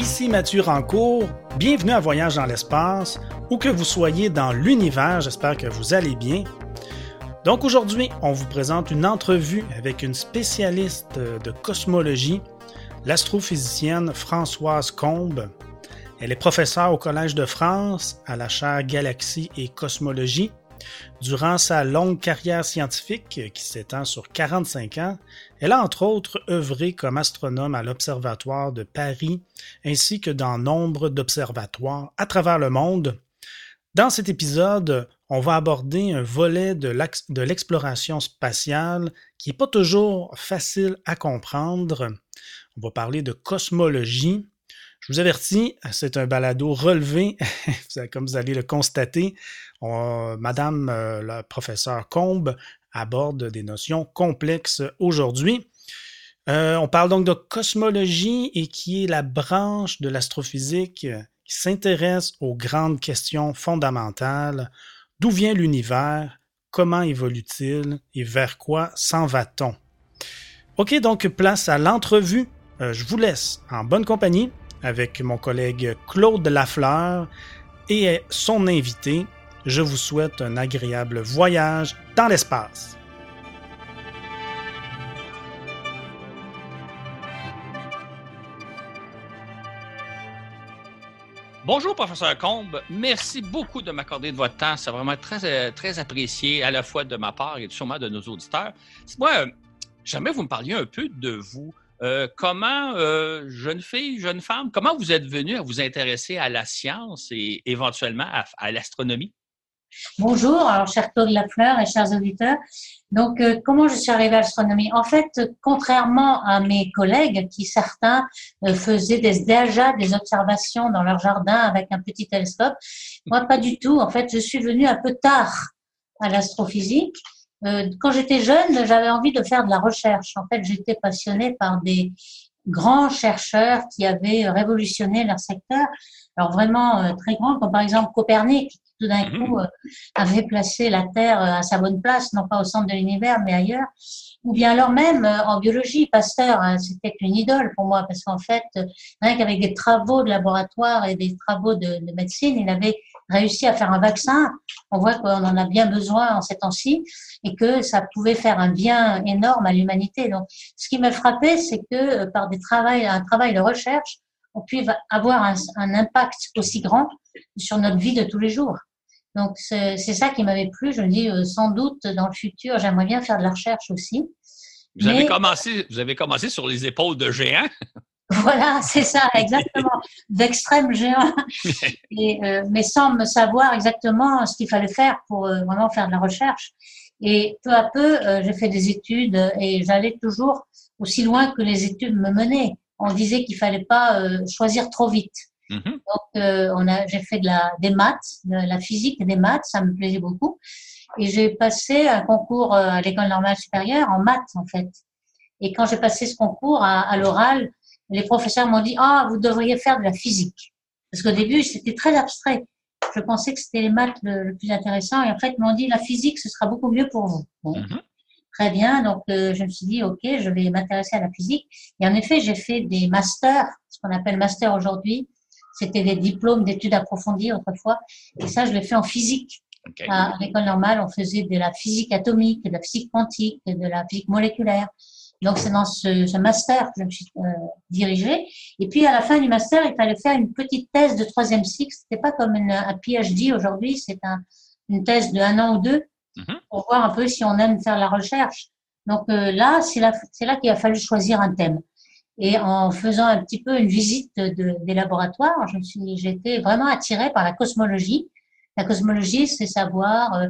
ici Mathieu Rancourt. Bienvenue à Voyage dans l'espace. Où que vous soyez dans l'univers, j'espère que vous allez bien. Donc aujourd'hui, on vous présente une entrevue avec une spécialiste de cosmologie, l'astrophysicienne Françoise Combe. Elle est professeure au Collège de France à la chaire Galaxie et Cosmologie Durant sa longue carrière scientifique, qui s'étend sur 45 ans, elle a entre autres œuvré comme astronome à l'Observatoire de Paris ainsi que dans nombre d'observatoires à travers le monde. Dans cet épisode, on va aborder un volet de l'exploration spatiale qui n'est pas toujours facile à comprendre. On va parler de cosmologie, je vous avertis, c'est un balado relevé, comme vous allez le constater. Madame euh, la professeure Combe aborde des notions complexes aujourd'hui. Euh, on parle donc de cosmologie et qui est la branche de l'astrophysique qui s'intéresse aux grandes questions fondamentales. D'où vient l'univers? Comment évolue-t-il? Et vers quoi s'en va-t-on? OK, donc place à l'entrevue. Euh, je vous laisse en bonne compagnie avec mon collègue Claude Lafleur et son invité. Je vous souhaite un agréable voyage dans l'espace. Bonjour, professeur Combe. Merci beaucoup de m'accorder de votre temps. C'est vraiment très, très apprécié, à la fois de ma part et sûrement de nos auditeurs. Moi, euh, j'aimerais vous me parliez un peu de vous. Euh, comment, euh, jeune fille, jeune femme, comment vous êtes venue à vous intéresser à la science et éventuellement à, l'astronomie? Bonjour, alors cher Claude Lafleur et chers auditeurs. Donc, euh, comment je suis arrivée à l'astronomie? En fait, contrairement à mes collègues qui certains faisaient déjà des observations dans leur jardin avec un petit télescope, moi pas du tout. En fait, je suis venue un peu tard à l'astrophysique. Euh, quand j'étais jeune, j'avais envie de faire de la recherche. En fait, j'étais passionnée par des grands chercheurs qui avaient révolutionné leur secteur. Alors vraiment euh, très grands, comme par exemple Copernic, tout d'un mhm. coup euh, avait placé la Terre à sa bonne place, non pas au centre de l'univers, mais ailleurs. Ou bien alors même en biologie, Pasteur, hein, c'était une idole pour moi, parce qu'en fait, rien qu'avec des travaux de laboratoire et des travaux de, de médecine, il avait réussi à faire un vaccin. On voit qu'on en a bien besoin en ces temps-ci et que ça pouvait faire un bien énorme à l'humanité. Donc, ce qui m'a frappé, c'est que euh, par des travails, un travail de recherche, on puisse avoir un, un impact aussi grand sur notre vie de tous les jours. Donc, c'est ça qui m'avait plu. Je me dis, euh, sans doute, dans le futur, j'aimerais bien faire de la recherche aussi. Vous, avez commencé, vous avez commencé sur les épaules de géants. Voilà, c'est ça, exactement, d'extrême géant. Et, euh, mais sans me savoir exactement ce qu'il fallait faire pour euh, vraiment faire de la recherche. Et peu à peu, euh, j'ai fait des études et j'allais toujours aussi loin que les études me menaient. On disait qu'il fallait pas choisir trop vite. Mm-hmm. Donc, on a, j'ai fait de la, des maths, de la physique et des maths, ça me plaisait beaucoup. Et j'ai passé un concours à l'école normale supérieure en maths, en fait. Et quand j'ai passé ce concours à, à l'oral, les professeurs m'ont dit ah vous devriez faire de la physique parce qu'au début c'était très abstrait. Je pensais que c'était les maths le, plus intéressant et en fait ils m'ont dit la physique ce sera beaucoup mieux pour vous. Mhm. Très bien, donc euh, je me suis dit ok je vais m'intéresser à la physique et en effet j'ai fait des masters, ce qu'on appelle master aujourd'hui. C'était des diplômes d'études approfondies autrefois et ça je l'ai fait en physique. À, l'école normale, on faisait de la physique atomique, de la physique quantique, de la physique moléculaire. Donc c'est dans ce, ce, master que je me suis euh, dirigée. Et puis à la fin du master, il fallait faire une petite thèse de troisième cycle. C'était pas comme une, un PhD aujourd'hui, c'est un, une thèse de un an ou deux mm-hmm. pour voir un peu si on aime faire la recherche. Donc euh, là, c'est là, c'est là qu'il a fallu choisir un thème. Et en faisant un petit peu une visite de, des laboratoires, je me suis, été vraiment attirée par la cosmologie. La cosmologie, c'est savoir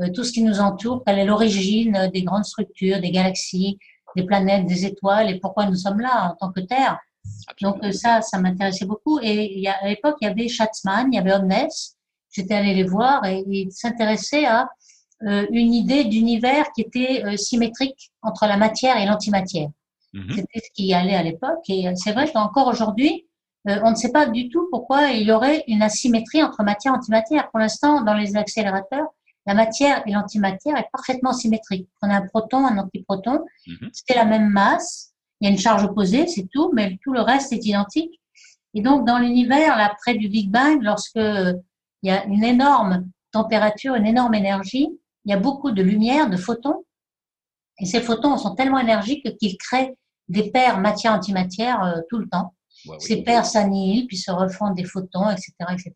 euh, tout ce qui nous entoure, quelle est l'origine des grandes structures, des galaxies, des planètes, des étoiles et pourquoi nous sommes là en tant que Terre. Donc euh, ça, ça m'intéressait beaucoup. Et il y a, à l'époque, il y avait Schatzmann, il y avait Omnes. J'étais allée les voir et ils s'intéressaient à euh, une idée d'univers qui était euh, symétrique entre la matière et l'antimatière. Mhm. C'était ce qui allait à l'époque. Et c'est vrai qu'encore aujourd'hui, on ne sait pas du tout pourquoi il y aurait une asymétrie entre matière et antimatière. Pour l'instant, dans les accélérateurs, la matière et l'antimatière est parfaitement symétrique. On a un proton, un antiproton, mhm. c'est la même masse, il y a une charge opposée, c'est tout, mais tout le reste est identique. Et donc, dans l'univers, là, près du Big Bang, lorsque il y a une énorme température, une énorme énergie, il y a beaucoup de lumière, de photons. Et ces photons sont tellement énergiques qu'ils créent des paires matière-antimatière euh, tout le temps. ces paires s'annihilent, puis se refont des photons, etc., etc.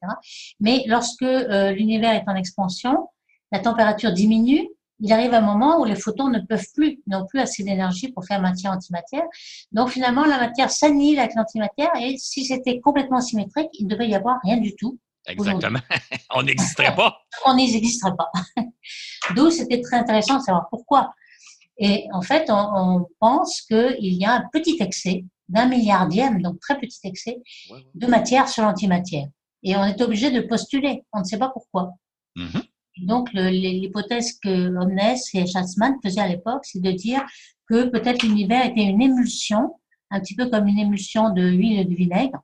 Mais lorsque euh, l'univers est en expansion, la température diminue. Il arrive un moment où les photons ne peuvent plus, n'ont plus assez d'énergie pour faire matière-antimatière. Donc finalement, la matière s'annihile avec l'antimatière et si c'était complètement symétrique, il ne devait y avoir rien du tout. Exactement. On n'existerait pas. On n'existerait pas. D'où c'était très intéressant de savoir pourquoi. Et en fait, on, pense qu'il y a un petit excès, d'un milliardième, donc très petit excès, de matière sur l'antimatière. Et on est obligé de postuler. On ne sait pas pourquoi. Mm-hmm. Donc, l'hypothèse que Omnes et Schatzman faisaient à l'époque, c'est de dire que peut-être l'univers était une émulsion, un petit peu comme une émulsion de huile et de vinaigre.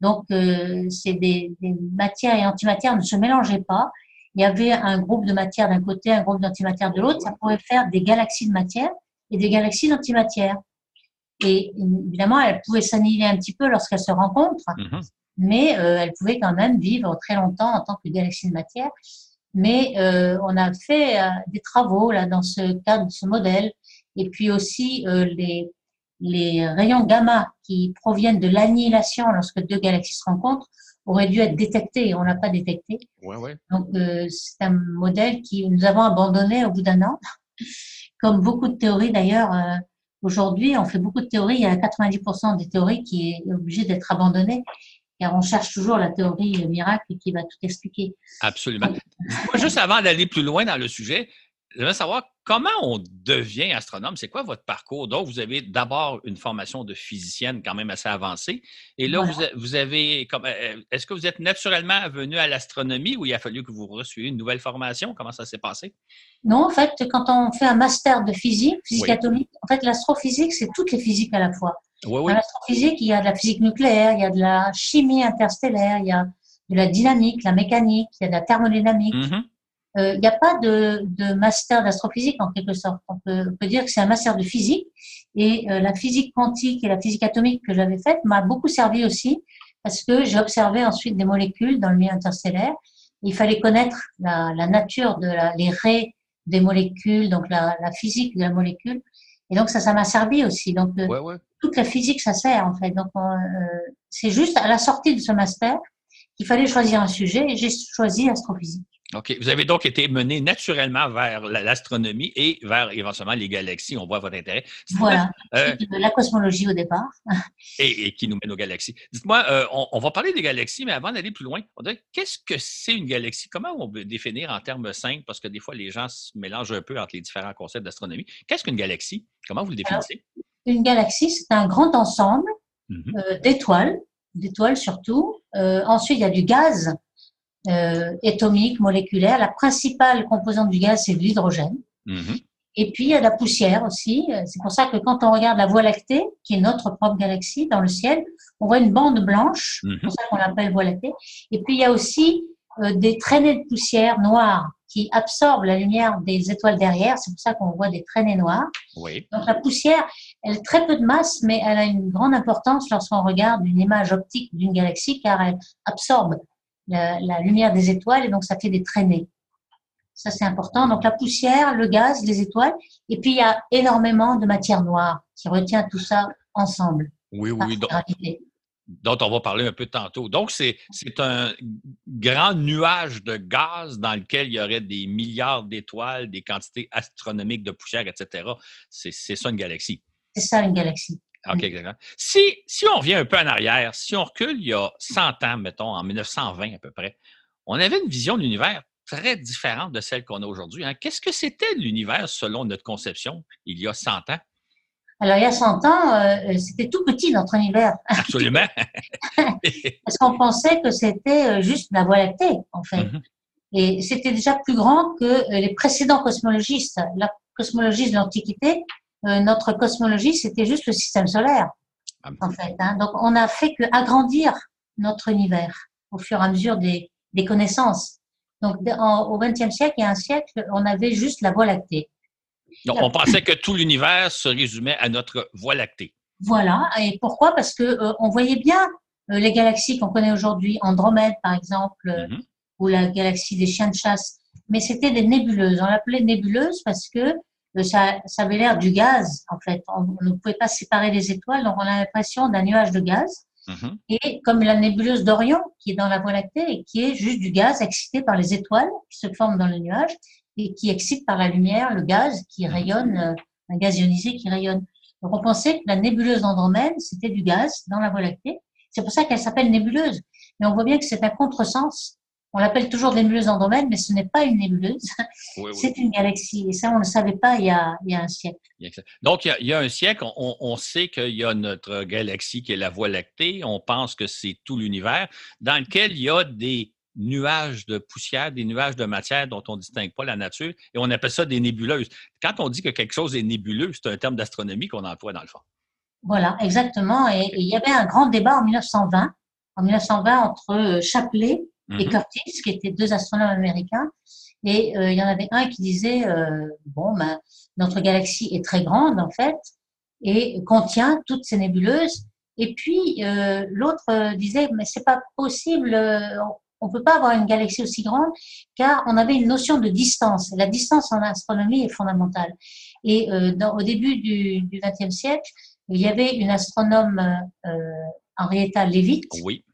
Donc, euh, c'est des, des, matières et antimatières ne se mélangeaient pas il y avait un groupe de matière d'un côté, un groupe d'antimatière de l'autre, ça pourrait faire des galaxies de matière et des galaxies d'antimatière. Et évidemment, elles pouvaient s'annihiler un petit peu lorsqu'elles se rencontrent, mhm. mais euh, elles pouvaient quand même vivre très longtemps en tant que galaxies de matière. Mais euh, on a fait euh, des travaux là dans ce cadre de ce modèle, et puis aussi les, les rayons gamma qui proviennent de l'annihilation lorsque deux galaxies se rencontrent aurait dû être détecté et on l'a pas détecté. Donc euh, c'est un modèle qui nous avons abandonné au bout d'un an. Comme beaucoup de théories d'ailleurs, euh, aujourd'hui on fait beaucoup de théories, il y a 90% des théories qui est obligée d'être abandonnée car on cherche toujours la théorie miracle qui va tout expliquer. Absolument. juste avant d'aller plus loin dans le sujet, je veux savoir comment on devient astronome? C'est quoi votre parcours? Donc, vous avez d'abord une formation de physicienne quand même assez avancée. Et là, vous, avez. Euh, est-ce que vous êtes naturellement venu à l'astronomie ou il a fallu que vous reçuiez une nouvelle formation? Comment ça s'est passé? Non, en fait, quand on fait un master de physique, physique atomique, en fait, l'astrophysique, c'est toutes les physiques à la fois. Oui, oui. Dans l'astrophysique, il y a de la physique nucléaire, il y a de la chimie interstellaire, il y a de la dynamique, la mécanique, il y a de la thermodynamique. Mm-hmm. Euh, il n'y a pas de, de master d'astrophysique en quelque sorte. On peut, on peut dire que c'est un master de physique. Et euh, la physique quantique et la physique atomique que j'avais faite m'a beaucoup servi aussi parce que j'ai observé ensuite des molécules dans le milieu interstellaire. Il fallait connaître la, la nature de la, les raies des molécules, donc la, la, physique de la molécule. Et donc ça, ça m'a servi aussi. Donc euh, toute la physique, ça sert en fait. Donc c'est juste à la sortie de ce master qu'il fallait choisir un sujet et j'ai choisi astrophysique. OK. Vous avez donc été mené naturellement vers l'astronomie et vers éventuellement les galaxies. On voit votre intérêt. Voilà. Euh, la cosmologie au départ. et, qui nous mène aux galaxies. Dites-moi, euh, on, va parler des galaxies, mais avant d'aller plus loin, qu'est-ce que c'est une galaxie? Comment on peut définir en termes simples? Parce que des fois, les gens se mélangent un peu entre les différents concepts d'astronomie. Qu'est-ce qu'une galaxie? Comment vous le définissez? une galaxie, c'est un grand ensemble mm-hmm. euh, d'étoiles, d'étoiles surtout. ensuite, il y a du gaz euh, atomique, moléculaire. La principale composante du gaz, c'est l'hydrogène. Mhm. Et puis, il y a la poussière aussi. C'est pour ça que quand on regarde la Voie lactée, qui est notre propre galaxie dans le ciel, on voit une bande blanche. C'est pour ça qu'on l'appelle Voie lactée. Et puis, il y a aussi euh, des traînées de poussière noire qui absorbent la lumière des étoiles derrière. C'est pour ça qu'on voit des traînées noires. Oui. Donc, la poussière, elle a très peu de masse, mais elle a une grande importance lorsqu'on regarde une image optique d'une galaxie, car elle absorbe la, lumière des étoiles et donc ça fait des traînées. Ça, c'est important. Donc la poussière, le gaz, les étoiles. Et puis il y a énormément de matière noire qui retient tout ça ensemble. Oui, oui. Donc, dont on va parler un peu tantôt. Donc, c'est un grand nuage de gaz dans lequel il y aurait des milliards d'étoiles, des quantités astronomiques de poussière, etc. C'est ça une galaxie. C'est ça une galaxie. OK, exactement. Si, si on revient un peu en arrière, si on recule il y a 100 ans, mettons, en 1920 à peu près, on avait une vision de l'univers très différente de celle qu'on a aujourd'hui. Hein. Qu'est-ce que c'était l'univers selon notre conception il y a 100 ans? Alors, il y a 100 ans, euh, c'était tout petit notre univers. Absolument. Parce qu'on pensait que c'était euh, juste la Voie lactée, en fait. Mm-hmm. Et c'était déjà plus grand que euh, les précédents cosmologistes. La cosmologie de l'Antiquité euh, notre cosmologie, c'était juste le système solaire, ah, en fait. Hein. Donc, on a fait que agrandir notre univers au fur et à mesure des, des connaissances. Donc, au XXe siècle, il y a un siècle, on avait juste la Voie lactée. Donc, on pensait que tout l'univers se résumait à notre Voie lactée. Voilà. Et pourquoi? Parce que euh, on voyait bien euh, les galaxies qu'on connaît aujourd'hui, Andromède par exemple, mhm. ou la galaxie des chiens de chasse, mais c'était des nébuleuses. On l'appelait nébuleuse parce que ça, ça avait l'air du gaz, en fait. On, ne pouvait pas séparer les étoiles, donc on a l'impression d'un nuage de gaz. Mhm. Et comme la nébuleuse d'Orion, qui est dans la Voie lactée et qui est juste du gaz excité par les étoiles qui se forment dans le nuage et qui excite par la lumière le gaz qui mhm. rayonne, un gaz ionisé qui rayonne. Donc on pensait que la nébuleuse d'Andromède, c'était du gaz dans la Voie lactée. C'est pour ça qu'elle s'appelle nébuleuse. Mais on voit bien que c'est un contresens. On l'appelle toujours nébuleuse d'Andromède, mais ce n'est pas une nébuleuse. c'est une galaxie. Et ça, on ne le savait pas il y a, il y a un siècle. Donc, il y a, un siècle, on, on sait qu'il y a notre galaxie qui est la Voie lactée. On pense que c'est tout l'univers dans lequel il y a des nuages de poussière, des nuages de matière dont on ne distingue pas la nature, et on appelle ça des nébuleuses. Quand on dit que quelque chose est nébuleux, c'est un terme d'astronomie qu'on emploie dans le fond. Voilà, exactement. Et, il y avait un grand débat en 1920, en 1920 entre euh, et mhm. Curtis, qui étaient deux astronomes américains. Et euh, il y en avait un qui disait euh, bon, ben, notre galaxie est très grande en fait et contient toutes ces nébuleuses. Et puis l'autre disait mais c'est pas possible, on peut pas avoir une galaxie aussi grande car on avait une notion de distance. La distance en astronomie est fondamentale. Et dans, au début du XXe siècle, il y avait une astronome, euh, Henrietta Leavitt, oui.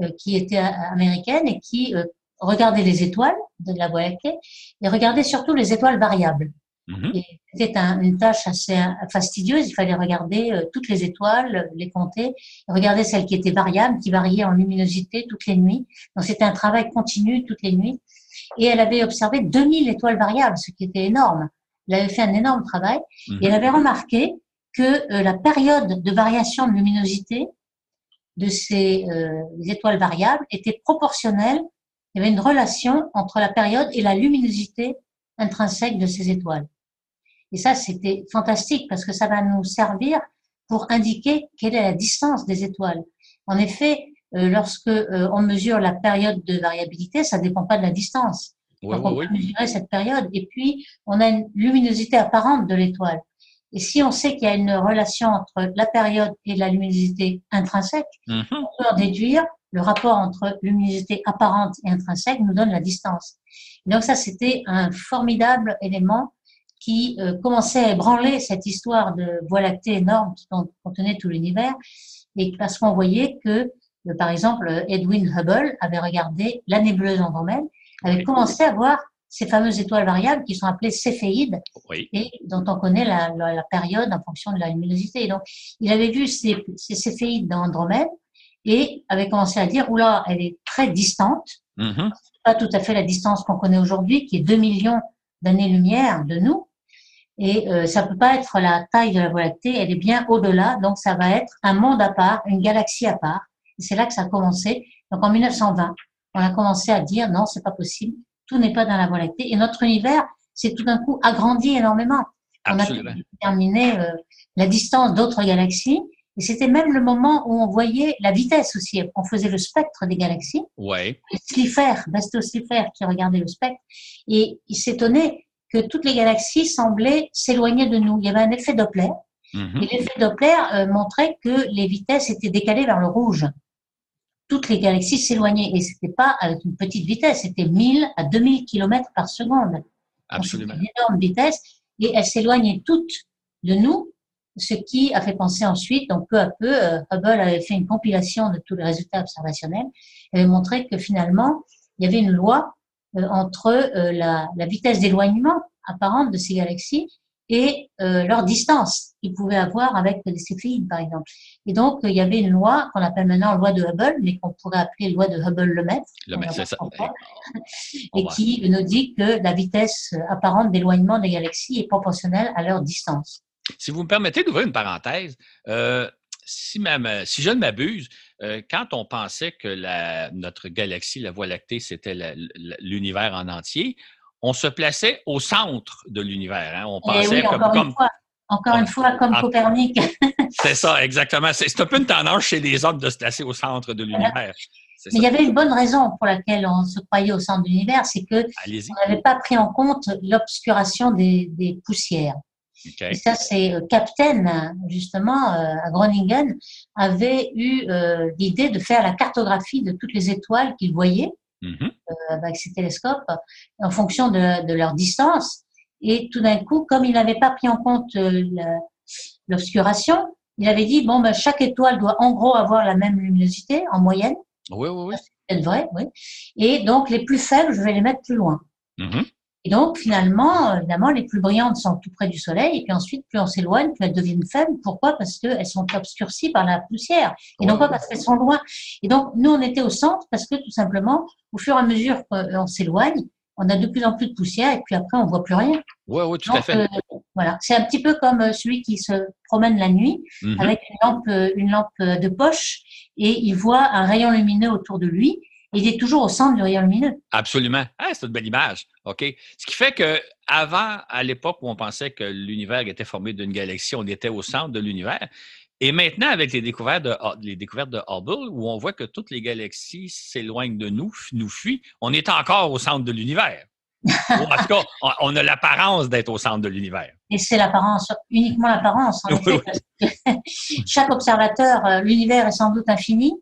Euh, qui était américaine et qui euh, regardait les étoiles de la Voie lactée et regardait surtout les étoiles variables. Mm-hmm. C'était une tâche assez fastidieuse. Il fallait regarder euh, toutes les étoiles, les compter, regarder celles qui étaient variables, qui variaient en luminosité toutes les nuits. Donc c'était un travail continu toutes les nuits. Et elle avait observé 2000 étoiles variables, ce qui était énorme. Elle avait fait un énorme travail. Et elle mm-hmm. avait remarqué que euh, la période de variation de luminosité de ces euh, étoiles variables était proportionnelle. Il y avait une relation entre la période et la luminosité intrinsèque de ces étoiles. Et ça, c'était fantastique parce que ça va nous servir pour indiquer quelle est la distance des étoiles. En effet, euh, lorsque on mesure la période de variabilité, ça dépend pas de la distance. Donc on peut mesurer cette période. Et puis, on a une luminosité apparente de l'étoile. Et si on sait qu'il y a une relation entre la période et la luminosité intrinsèque, mhm. on peut en déduire le rapport entre luminosité apparente et intrinsèque nous donne la distance. donc ça, c'était un formidable élément qui euh, commençait à ébranler cette histoire de Voie lactée énorme qui contenait tout l'univers, et parce qu'on voyait que, euh, par exemple, Edwin Hubble avait regardé la nébuleuse Andromède, avait commencé à voir ces fameuses étoiles variables qui sont appelées céphéides et dont on connaît la, la, période en fonction de la luminosité. donc, il avait vu ces, ces céphéides dans Andromède et avait commencé à dire, oula, elle est très distante, mm-hmm. pas tout à fait la distance qu'on connaît aujourd'hui, qui est 2 millions d'années-lumière de nous, et euh, ça peut pas être la taille de la Voie lactée, elle est bien au-delà, donc ça va être un monde à part, une galaxie à part. Et c'est là que ça a commencé. Donc en 1920, on a commencé à dire non, c'est pas possible tout n'est pas dans la Voie lactée. Et notre univers s'est tout d'un coup agrandi énormément. On a déterminé euh, la distance d'autres galaxies. Et c'était même le moment où on voyait la vitesse aussi. On faisait le spectre des galaxies. Ouais. Slipher, Basto Slipher qui regardait le spectre. Et il s'étonnait que toutes les galaxies semblaient s'éloigner de nous. Il y avait un effet Doppler. Mm-hmm. Et l'effet Doppler euh, montrait que les vitesses étaient décalées vers le rouge toutes les galaxies s'éloignaient. Et c'était pas avec une petite vitesse, c'était 1000 à 2000 km par seconde. Absolument. Une énorme vitesse. Et elles s'éloignaient toutes de nous, ce qui a fait penser ensuite, donc peu à peu, euh, Hubble avait fait une compilation de tous les résultats observationnels et avait montré que finalement, il y avait une loi euh, entre euh, la, la vitesse d'éloignement apparente de ces galaxies et euh, leur distance qu'ils pouvaient avoir avec les céphéides, par exemple. Et donc, il y avait une loi qu'on appelle maintenant loi de Hubble, mais qu'on pourrait appeler loi de Hubble-Lemaitre. c'est ça. Et qui nous dit que la vitesse apparente d'éloignement des galaxies est proportionnelle à leur distance. Si vous me permettez d'ouvrir une parenthèse, euh, si, si, je ne m'abuse, euh, quand on pensait que la, notre galaxie, la Voie lactée, c'était l'univers en entier, on se plaçait au centre de l'univers. Hein. On eh pensait comme, encore Une fois. Encore une fois, comme Copernic. c'est ça, exactement. C'est un peu une tendance chez les hommes de se placer au centre de l'univers. Mais il y avait une bonne raison pour laquelle on se croyait au centre de l'univers, c'est que on n'avait pas pris en compte l'obscuration des, poussières. Et ça, c'est Captain, justement, à Groningen, avait eu l'idée de faire la cartographie de toutes les étoiles qu'il voyait mm-hmm. Avec ses télescopes en fonction de, de leur distance. Et tout d'un coup, comme il n'avait pas pris en compte l'obscuration, il avait dit bon, ben, chaque étoile doit en gros avoir la même luminosité en moyenne. Oui, oui, oui. C'est vrai, oui. Et donc, les plus faibles, je vais les mettre plus loin. Mm-hmm. Et donc, finalement, évidemment, les plus brillantes sont tout près du Soleil, et puis ensuite, plus on s'éloigne, plus elles deviennent faibles. Pourquoi? Parce qu'elles sont obscurcies par la poussière, et non pas parce qu'elles sont loin. Et donc, nous, on était au centre parce que, tout simplement, au fur et à mesure qu'on s'éloigne, on a de plus en plus de poussière, et puis après, on voit plus rien. Oui, oui, tout à fait. Euh, voilà, c'est un petit peu comme euh, celui qui se promène la nuit mm-hmm. avec une lampe, euh, une lampe de poche, et il voit un rayon lumineux autour de lui il est toujours au centre du rayon lumineux. Absolument. Ah, c'est une belle image. OK. Ce qui fait que avant, à l'époque où on pensait que l'univers était formé d'une galaxie, on était au centre de l'univers. Et maintenant, avec les découvertes, de, les découvertes de Hubble, où on voit que toutes les galaxies s'éloignent de nous, nous fuient, on est encore au centre de l'univers. en tout cas, on a l'apparence d'être au centre de l'univers. Et c'est l'apparence, uniquement l'apparence. chaque observateur, euh, l'univers est sans doute infini,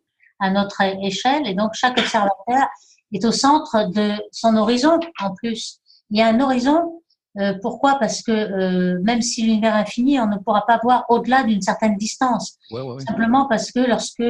à notre échelle. Et donc, chaque observateur est au centre de son horizon en plus. Il y a un horizon. Euh, pourquoi? Parce que euh, même si l'univers est infini, on ne pourra pas voir au-delà d'une certaine distance. Simplement parce que lorsque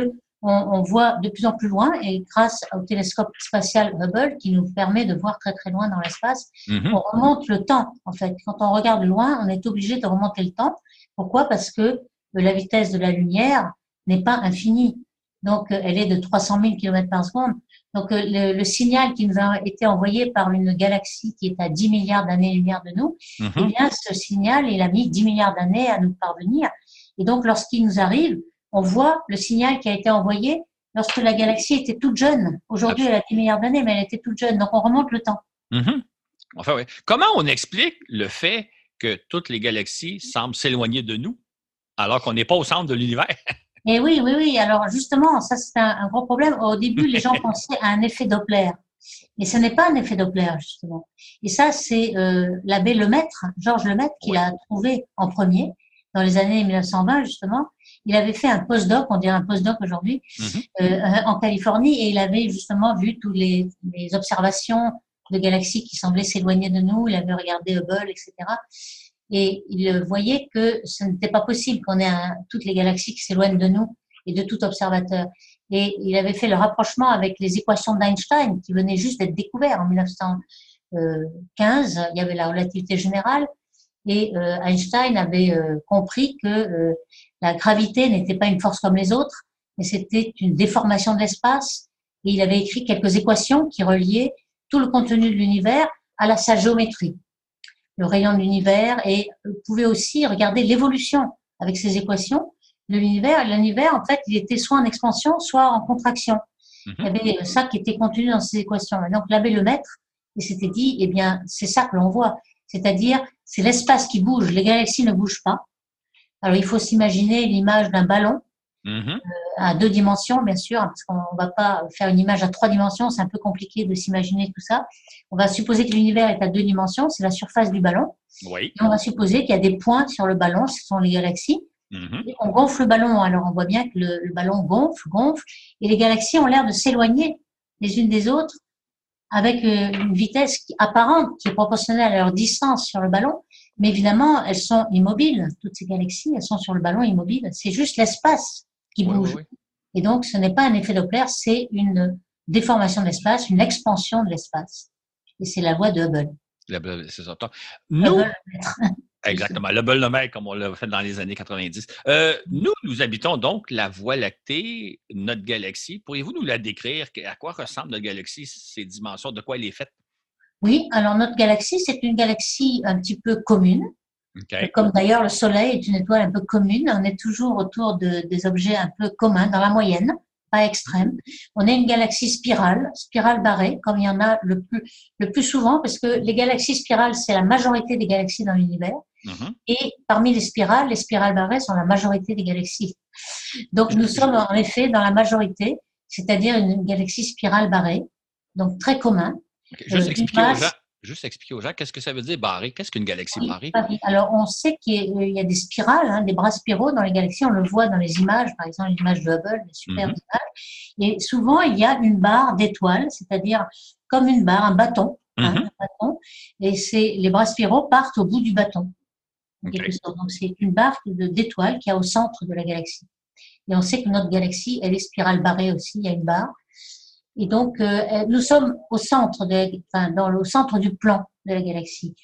on, on, voit de plus en plus loin, et grâce au télescope spatial Hubble qui nous permet de voir très très loin dans l'espace, mm-hmm. on remonte le temps. En fait, quand on regarde loin, on est obligé de remonter le temps. Pourquoi? Parce que la vitesse de la lumière n'est pas infinie. Donc, euh, elle est de 300 000 km par seconde. Donc, euh, le, le, signal qui nous a été envoyé par une galaxie qui est à 10 milliards d'années-lumière de nous, mm eh bien, ce signal, il a mis 10 milliards d'années à nous parvenir. Et donc, lorsqu'il nous arrive, on voit le signal qui a été envoyé lorsque la galaxie était toute jeune. Aujourd'hui, elle a 10 milliards d'années, mais elle était toute jeune. Donc, on remonte le temps. Mm Enfin, oui. Comment on explique le fait que toutes les galaxies semblent s'éloigner de nous alors qu'on n'est pas au centre de l'univers? Et oui, oui, oui. Alors justement, ça c'est un, gros problème. Au début, les gens pensaient à un effet Doppler. Mais ce n'est pas un effet Doppler, justement. Et ça, c'est euh, l'abbé Lemaître, Georges Lemaître, qui l'a trouvé en premier, dans les années 1920, justement. Il avait fait un postdoc, on dirait un postdoc aujourd'hui, mm-hmm. euh, en Californie, et il avait justement vu toutes les, les observations de galaxies qui semblaient s'éloigner de nous. Il avait regardé Hubble, etc et il voyait que ce n'était pas possible qu'on ait toutes les galaxies qui s'éloignent de nous et de tout observateur. Et il avait fait le rapprochement avec les équations d'Einstein qui venaient juste d'être découvertes en 1915. Il y avait la relativité générale et euh, Einstein avait euh, compris que euh, la gravité n'était pas une force comme les autres, mais c'était une déformation de l'espace. Et il avait écrit quelques équations qui reliaient tout le contenu de l'univers à sa géométrie le rayon de l'univers et vous pouvez aussi regarder l'évolution avec ces équations de l'univers. L'univers, en fait, il était soit en expansion, soit en contraction. Mhm. Il y avait ça qui était contenu dans ces équations. Et donc, l'abbé le maître, il s'était dit, eh bien, c'est ça que l'on voit. C'est-à-dire, c'est l'espace qui bouge, les galaxies ne bougent pas. Alors, il faut s'imaginer l'image d'un ballon Mhm. Euh, à deux dimensions, bien sûr, parce qu'on ne va pas faire une image à trois dimensions, c'est un peu compliqué de s'imaginer tout ça. On va supposer que l'univers est à deux dimensions, c'est la surface du ballon. Oui. Et on va supposer qu'il y a des points sur le ballon, ce sont les galaxies. Mhm. on gonfle le ballon, alors on voit bien que le, ballon gonfle, gonfle, et les galaxies ont l'air de s'éloigner les unes des autres avec euh, une vitesse apparente qui est proportionnelle à leur distance sur le ballon. Mais évidemment, elles sont immobiles, toutes ces galaxies, elles sont sur le ballon immobiles. C'est juste l'espace qui bouge. Et donc, ce n'est pas un effet Doppler, c'est une déformation de l'espace, une expansion de l'espace. Et c'est la loi de Hubble. C'est ça. Nous, exactement, le Hubble comme on l'a fait dans les années 90. Euh, nous, nous habitons donc la Voie lactée, notre galaxie. Pourriez-vous nous la décrire? À quoi ressemble notre galaxie, ses dimensions, de quoi elle est faite? Oui, alors notre galaxie, c'est une galaxie un petit peu commune. Comme d'ailleurs le Soleil est une étoile un peu commune, on est toujours autour de, des objets un peu communs, dans la moyenne, pas extrême. On est une galaxie spirale, spirale barrée, comme il y en a le plus, le plus souvent, parce que les galaxies spirales, c'est la majorité des galaxies dans l'univers. Mm-hmm. Et parmi les spirales, les spirales barrées sont la majorité des galaxies. Donc nous sommes en effet dans la majorité, c'est-à-dire une galaxie spirale barrée, donc très commun. Juste euh, expliquer aux gens, juste expliquer aux gens qu'est-ce que ça veut dire barré? Qu'est-ce qu'une galaxie barrée? Alors, on sait qu'il y a des spirales, hein, des bras spiraux dans les galaxies. On le voit dans les images, par exemple, l'image de Hubble, les super mhm. images. Et souvent, il y a une barre d'étoiles, c'est-à-dire comme une barre, un bâton. Hein, mhm. un bâton et les bras spiraux partent au bout du bâton. Donc, c'est une barre d'étoiles qui a au centre de la galaxie. Et on sait que notre galaxie, elle est spirale barrée aussi, il y a une barre. Et donc, euh, nous sommes au centre, de, enfin, dans le centre du plan de la galaxie.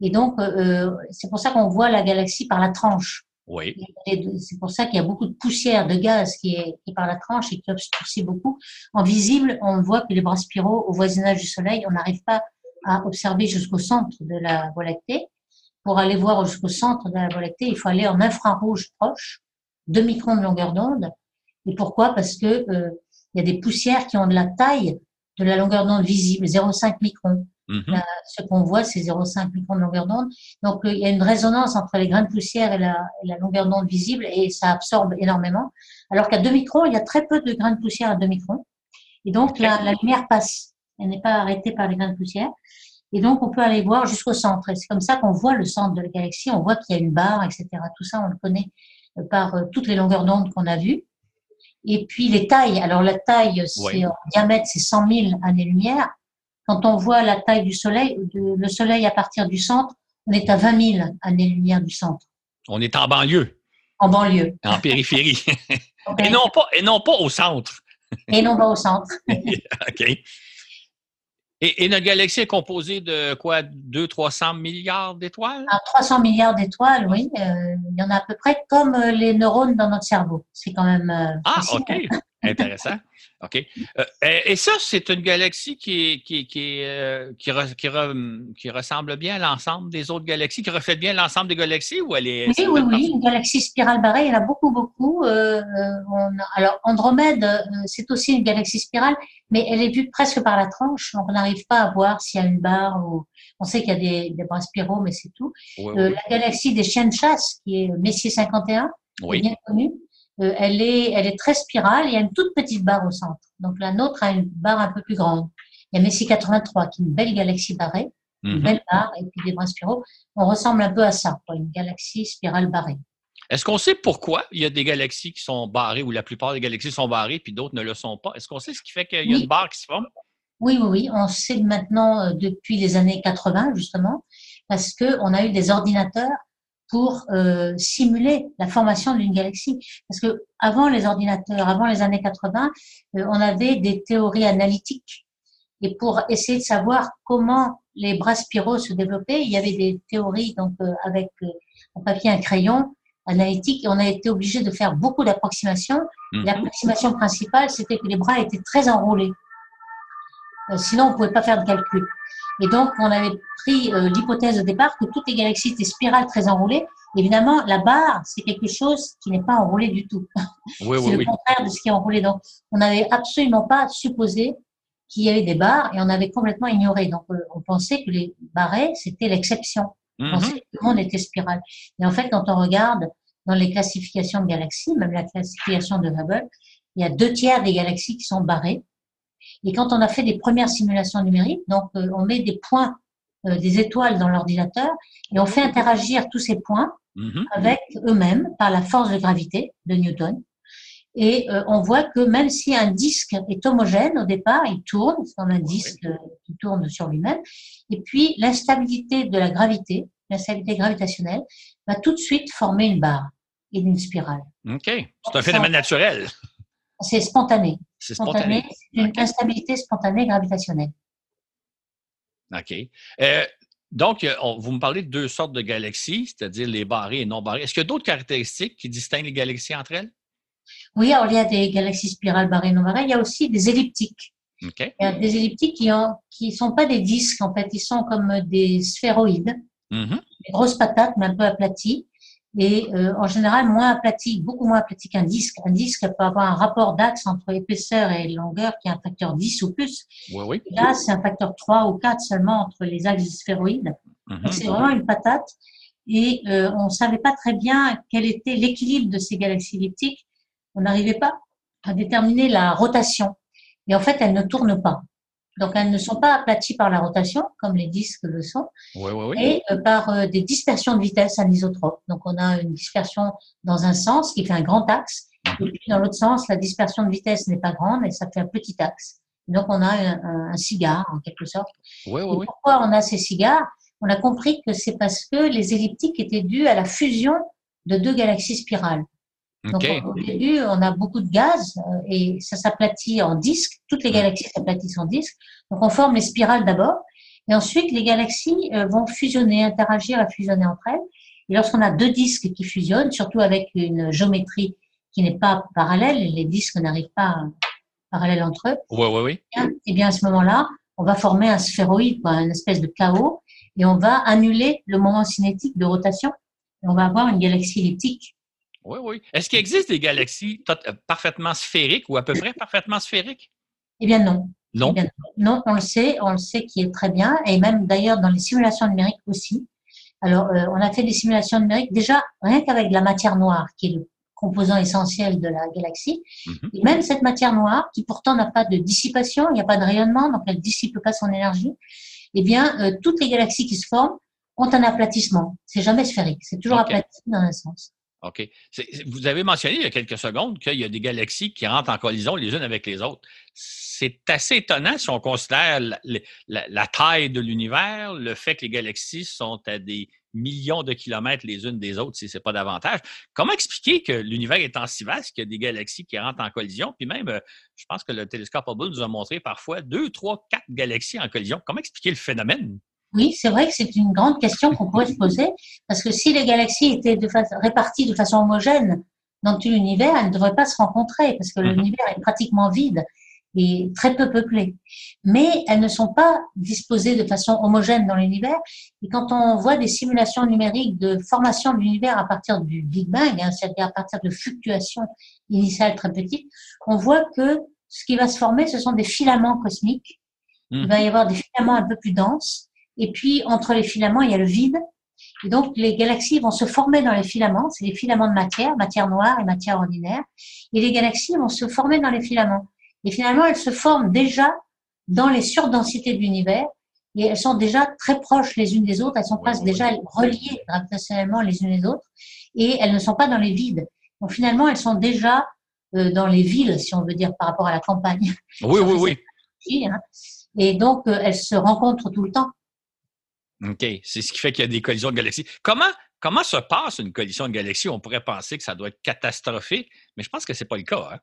Et donc, euh, c'est pour ça qu'on voit la galaxie par la tranche. Oui. C'est pour ça qu'il y a beaucoup de poussière, de gaz qui est, qui est par la tranche et qui obscurcit beaucoup. En visible, on voit que les bras spiraux, au voisinage du Soleil, on n'arrive pas à observer jusqu'au centre de la Voie lactée. Pour aller voir jusqu'au centre de la Voie lactée, il faut aller en infrarouge proche, 2 microns de longueur d'onde. Et pourquoi? Parce que euh, il y a des poussières qui ont de la taille de la longueur d'onde visible, 0,5 microns. Mhm. ce qu'on voit, c'est 0,5 microns de longueur d'onde. Donc, euh, il y a une résonance entre les grains de poussière et la, et la longueur d'onde visible et ça absorbe énormément. Alors qu'à 2 microns, il y a très peu de grains de poussière à 2 microns. Et donc, la, la, lumière passe. Elle n'est pas arrêtée par les grains de poussière. Et donc, on peut aller voir jusqu'au centre. Et c'est comme ça qu'on voit le centre de la galaxie. On voit qu'il y a une barre, etc. Tout ça, on le connaît euh, par euh, toutes les longueurs d'onde qu'on a vues. Et puis les tailles. Alors la taille, c'est en diamètre, c'est 100 000 années-lumière. Quand on voit la taille du Soleil, le Soleil à partir du centre, on est à 20 000 années-lumière du centre. On est en banlieue. En banlieue. En périphérie. et, non pas, et non pas au centre. et non pas au centre. OK. Et, notre galaxie est composée de quoi? 200-300 milliards d'étoiles? 300 ah, milliards d'étoiles, oui. Euh, il y en a à peu près comme euh, les neurones dans notre cerveau. C'est quand même. Euh, ah, OK. Intéressant. OK. Euh, et, ça, c'est une galaxie qui, qui, qui, euh, qui, qui, ressemble bien à l'ensemble des autres galaxies, qui reflète bien l'ensemble des galaxies ou elle est. Oui, oui, oui. Une galaxie spirale barrée, il y en a beaucoup, beaucoup. Euh, alors, Andromède, c'est aussi une galaxie spirale, mais elle est vue presque par la tranche, donc on n'arrive pas à voir s'il y a une barre ou. On sait qu'il y a des, des bras spiraux, mais c'est tout. La galaxie des chiens de chasse, qui est Messier 51, est bien connue. Euh, elle, est, elle est très spirale. Il y a une toute petite barre au centre. Donc la nôtre a une barre un peu plus grande. Il y a Messi 83 qui est une belle galaxie barrée, une mhm. belle barre, et puis des bras spiraux. On ressemble un peu à ça, une galaxie spirale barrée. Est-ce qu'on sait pourquoi il y a des galaxies qui sont barrées ou la plupart des galaxies sont barrées puis d'autres ne le sont pas? Est-ce qu'on sait ce qui fait qu'il y a une barre qui se forme? Oui, oui, oui. On sait maintenant euh, depuis les années 80, justement, parce qu'on a eu des ordinateurs pour euh, simuler la formation d'une galaxie. Parce que avant les ordinateurs, avant les années 80, euh, on avait des théories analytiques. Et pour essayer de savoir comment les bras spiraux se développaient, il y avait des théories donc euh, avec un papier, un crayon analytique, et on a été obligé de faire beaucoup d'approximations. Mhm. L'approximation principale, c'était que les bras étaient très enroulés. sinon, on pouvait pas faire de calcul. Et donc, on avait pris euh, l'hypothèse au départ que toutes les galaxies étaient spirales très enroulées. Évidemment, la barre, c'est quelque chose qui n'est pas enroulé du tout. Oui, c'est le contraire de ce qui est enroulé. Donc, on n'avait absolument pas supposé qu'il y avait des barres et on avait complètement ignoré. Donc, euh, on pensait que les barrés, c'était l'exception. On mhm. pensait que tout le monde était spiral. Et en fait, quand on regarde dans les classifications de galaxies, même la classification de Hubble, il y a deux tiers des galaxies qui sont barrées et quand on a fait des premières simulations numériques, donc euh, on met des points, des étoiles dans l'ordinateur et on fait interagir tous ces points mhm. avec eux-mêmes par la force de gravité de Newton. Et euh, on voit que même si un disque est homogène au départ, il tourne, c'est comme un disque qui tourne sur lui-même. Et puis l'instabilité de la gravité, l'instabilité gravitationnelle, va tout de suite former une barre et une spirale. OK. C'est un phénomène naturel. C'est spontané. C'est spontané. une instabilité spontanée gravitationnelle. OK. Euh, donc, euh, vous me parlez de deux sortes de galaxies, c'est-à-dire les barrées et non barrées. Est-ce qu'il y a d'autres caractéristiques qui distinguent les galaxies entre elles? Oui, alors il y a des galaxies spirales barrées et non barrées. Il y a aussi des elliptiques. OK. Il y a des elliptiques qui ne qui sont pas des disques, en fait. Ils sont comme des sphéroïdes, mm-hmm. des grosses patates, mais un peu aplaties et euh, en général moins aplati, beaucoup moins aplati qu'un disque. Un disque peut avoir un rapport d'axe entre épaisseur et longueur qui est un facteur 10 ou plus. Oui, oui. là, c'est un facteur 3 ou 4 seulement entre les axes sphéroïdes. Mhm. c'est vraiment une patate. Et euh, on ne savait pas très bien quel était l'équilibre de ces galaxies elliptiques. On n'arrivait pas à déterminer la rotation. Et en fait, elles ne tournent pas. Donc, elles ne sont pas aplaties par la rotation, comme les disques le sont, oui. et euh, par euh, des dispersions de vitesse anisotropes. Donc, on a une dispersion dans un sens qui fait un grand axe, et puis dans l'autre sens, la dispersion de vitesse n'est pas grande et ça fait un petit axe. Donc, on a un, cigare, en quelque sorte. Et pourquoi on a ces cigares? On a compris que c'est parce que les elliptiques étaient dus à la fusion de deux galaxies spirales. Donc, OK. au début, on a beaucoup de gaz euh, et ça s'aplatit en disque. Toutes les galaxies s'aplatissent en disque. Donc, on forme les spirales d'abord. Et ensuite, les galaxies euh, vont fusionner, interagir et fusionner entre elles. Et lorsqu'on a deux disques qui fusionnent, surtout avec une géométrie qui n'est pas parallèle, les disques n'arrivent pas euh, parallèles entre eux, Oui, oui, oui. bien, et bien à ce moment-là, on va former un sphéroïde, quoi, une espèce de chaos, et on va annuler le moment cinétique de rotation. Et on va avoir une galaxie elliptique. Oui, oui. Est-ce qu'il existe des galaxies euh, parfaitement sphériques ou à peu près parfaitement sphériques? Eh bien non. Non? Eh bien, non, on le sait, on le sait qui est très bien, et même d'ailleurs dans les simulations numériques aussi. Alors, euh, on a fait des simulations numériques déjà rien qu'avec la matière noire, qui est le composant essentiel de la galaxie. Mhm. Et même cette matière noire, qui pourtant n'a pas de dissipation, il n'y a pas de rayonnement, donc elle dissipe pas son énergie. Eh bien, euh, toutes les galaxies qui se forment ont un aplatissement. C'est jamais sphérique, c'est toujours Ok. aplati dans un sens. OK? Vous avez mentionné il y a quelques secondes qu'il y a des galaxies qui rentrent en collision les unes avec les autres. C'est assez étonnant si on considère la, taille de l'univers, le fait que les galaxies sont à des millions de kilomètres les unes des autres, si ce n'est pas davantage. Comment expliquer que l'univers étant si vaste qu'il y a des galaxies qui rentrent en collision? Puis même, euh, je pense que le télescope Hubble nous a montré parfois deux, trois, quatre galaxies en collision. Comment expliquer le phénomène? Oui, c'est vrai que c'est une grande question qu'on pourrait se poser, parce que si les galaxies étaient de réparties de façon homogène dans tout l'univers, elles ne devraient pas se rencontrer, parce que Mhm. l'univers est pratiquement vide et très peu peuplé. Mais elles ne sont pas disposées de façon homogène dans l'univers. Et quand on voit des simulations numériques de formation de l'univers à partir du Big Bang, hein, c'est-à-dire à partir de fluctuations initiales très petites, on voit que ce qui va se former, ce sont des filaments cosmiques. Il Mhm. va y avoir des filaments un peu plus denses. Et puis, entre les filaments, il y a le vide. Et donc, les galaxies vont se former dans les filaments. C'est des filaments de matière, matière noire et matière ordinaire. Et les galaxies vont se former dans les filaments. Et finalement, elles se forment déjà dans les surdensités de l'univers. Et elles sont déjà très proches les unes des autres. Elles sont presque déjà reliées gravitationnellement les unes les autres. Et elles ne sont pas dans les vides. Donc, finalement, elles sont déjà euh, dans les villes, si on veut dire, par rapport à la campagne. Oui, oui, oui. Et donc, euh, elles se rencontrent tout le temps. OK. C'est ce qui fait qu'il y a des collisions de galaxies. Comment, comment se passe une collision de galaxies? On pourrait penser que ça doit être catastrophique, mais je pense que ce n'est pas le cas. hein.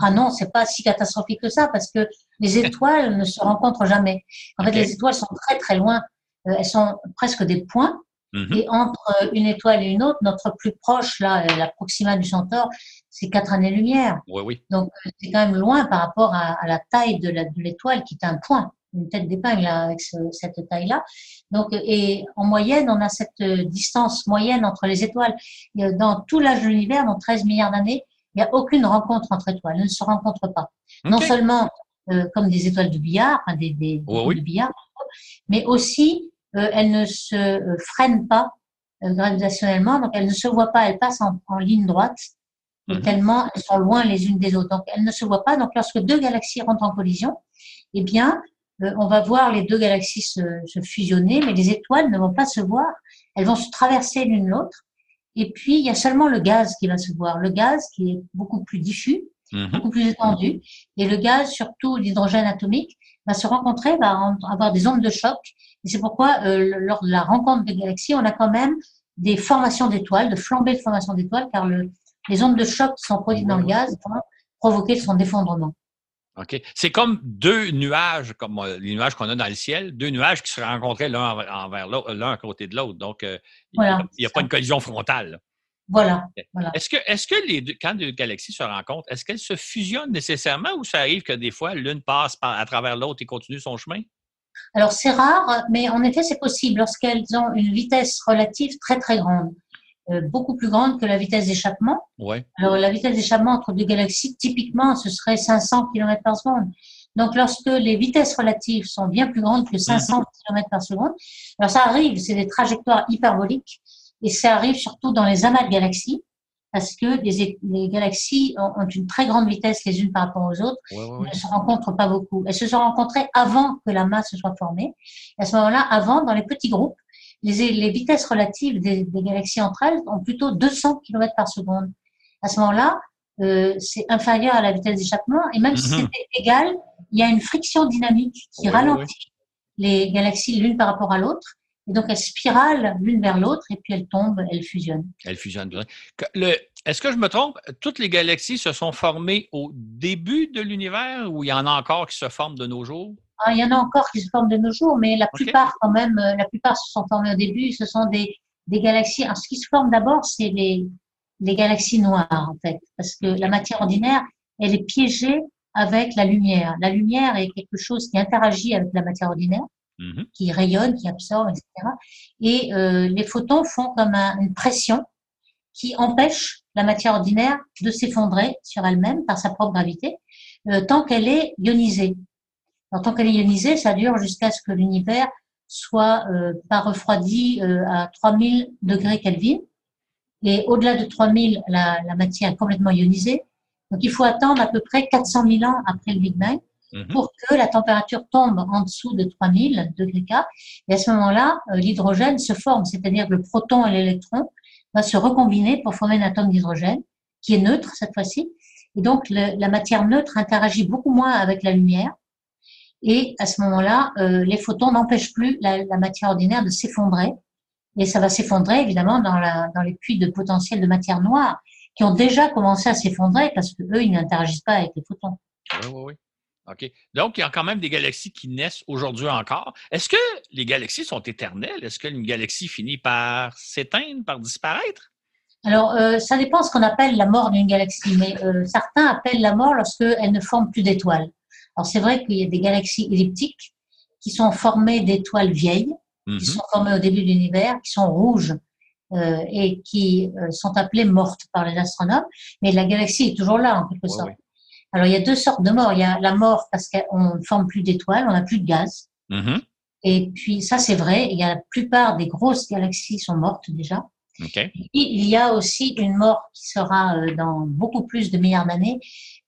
Ah non, c'est pas si catastrophique que ça parce que les étoiles ne se rencontrent jamais. En fait, les étoiles sont très très loin. Euh, elles sont presque des points. Mhm. Et entre euh, une étoile et une autre, notre plus proche, là, euh, la Proxima du Centaure, c'est quatre années-lumière. Oui, oui. Donc, c'est quand même loin par rapport à, à la taille de l'étoile qui est un point, une tête d'épingle là, avec ce- cette taille-là. Donc, euh, et en moyenne, on a cette euh, distance moyenne entre les étoiles. Euh, Dans tout l'âge de l'univers, dans 13 milliards d'années, il n'y a aucune rencontre entre étoiles. Elles ne se rencontrent pas. Non seulement euh, comme des étoiles de billard, enfin, des, des, Oui, de billard, mais aussi euh, elles ne se freinent pas euh, gravitationnellement, donc elles ne se voient pas, elles passent en, en ligne droite, et Mhm. tellement elles sont loin les unes des autres. Donc elles ne se voient pas. Donc lorsque deux galaxies rentrent en collision, eh bien, on va voir les deux galaxies se, se fusionner, mais les étoiles ne vont pas se voir. Elles vont se traverser l'une l'autre. Et puis, il y a seulement le gaz qui va se voir. Le gaz qui est beaucoup plus diffus, Mhm. beaucoup plus étendu. Et le gaz, surtout l'hydrogène atomique, va se rencontrer, va avoir des ondes de choc. Et c'est pourquoi, euh, lors de la rencontre des galaxies, on a quand même des formations d'étoiles, de flambées de formations d'étoiles, car le, les ondes de choc qui sont produites dans le gaz vont provoquer son effondrement. C'est comme deux nuages, comme euh, les nuages qu'on a dans le ciel, deux nuages qui se rencontraient l'un envers, l'autre, l'un à côté de l'autre. Donc, euh, il n'y a, Voilà, il y a c'est pas ça. une collision frontale. Voilà. Voilà. Est-ce que, est-ce que les deux, quand deux galaxies se rencontrent, est-ce qu'elles se fusionnent nécessairement ou ça arrive que des fois l'une passe par- à travers l'autre et continue son chemin? Alors c'est rare, mais en effet c'est possible lorsqu'elles ont une vitesse relative très très grande, euh, beaucoup plus grande que la vitesse d'échappement. Oui. Alors la vitesse d'échappement entre deux galaxies, typiquement, ce serait 500 km par seconde. Donc lorsque les vitesses relatives sont bien plus grandes que 500 km par seconde, alors ça arrive, c'est des trajectoires hyperboliques, et ça arrive surtout dans les amas de galaxies. parce que les, les galaxies ont, une très grande vitesse les unes par rapport aux autres, ne se rencontrent pas beaucoup. Elles se sont rencontrées avant que la masse soit formée. à ce moment-là, avant, dans les petits groupes, les, les vitesses relatives des, des, galaxies entre elles ont plutôt 200 km par seconde. À ce moment-là, euh, c'est inférieur à la vitesse d'échappement, et même si mhm. c'était égal, il y a une friction dynamique qui ralentit les galaxies l'une par rapport à l'autre, et donc elles spiralent l'une vers l'autre, et puis elles tombent, elles fusionnent. Elles fusionnent. Est-ce que je me trompe? Toutes les galaxies se sont formées au début de l'univers, ou il y en a encore qui se forment de nos jours? Ah, il y en a encore qui se forment de nos jours, mais la plupart, quand même, euh, la plupart se sont formées au début. Ce sont des, des galaxies. Alors, ce qui se forme d'abord, c'est les, les galaxies noires, en fait, parce que la matière ordinaire, elle est piégée avec la lumière. La lumière est quelque chose qui interagit avec la matière ordinaire, mhm. qui rayonne, qui absorbe, etc. Et euh, les photons font comme une pression qui empêche la matière ordinaire de s'effondrer sur elle-même par sa propre gravité, euh, tant qu'elle est ionisée. Alors, tant qu'elle est ionisée, ça dure jusqu'à ce que l'univers soit euh, pas refroidi euh, à 3000 degrés Kelvin, et au-delà de 3000, la, la matière est complètement ionisée. Donc, il faut attendre à peu près 400 000 ans après le Big Bang mhm. pour que la température tombe en dessous de 3000 degrés K. Et à ce moment-là, euh, l'hydrogène se forme, c'est-à-dire que le proton et l'électron va se recombiner pour former un atome d'hydrogène qui est neutre cette fois-ci. Et donc, la matière neutre interagit beaucoup moins avec la lumière. Et à ce moment-là, euh, les photons n'empêchent plus la, la, matière ordinaire de s'effondrer et ça va s'effondrer évidemment dans, la, dans les puits de potentiel de matière noire qui ont déjà commencé à s'effondrer parce que eux, ils n'interagissent pas avec les photons. Oui, oui, oui. OK. Donc, il y a quand même des galaxies qui naissent aujourd'hui encore. Est-ce que les galaxies sont éternelles? Est-ce qu'une galaxie finit par s'éteindre, par disparaître? Alors, euh, ça dépend de ce qu'on appelle la mort d'une galaxie, mais euh, certains appellent la mort lorsqu'elle ne forme plus d'étoiles. Alors, c'est vrai qu'il y a des galaxies elliptiques qui sont formées d'étoiles vieilles, qui mhm. sont formées au début de l'univers, qui sont rouges euh, et qui euh, sont appelées mortes par les astronomes. Mais la galaxie est toujours là, en quelque sorte. Alors, il y a deux sortes de morts. Il y a la mort parce qu'on ne forme plus d'étoiles, on n'a plus de gaz. Mhm. Et puis, ça, c'est vrai. Il y a la plupart des grosses galaxies sont mortes déjà. Okay. il y a aussi une mort qui sera euh, dans beaucoup plus de milliards d'années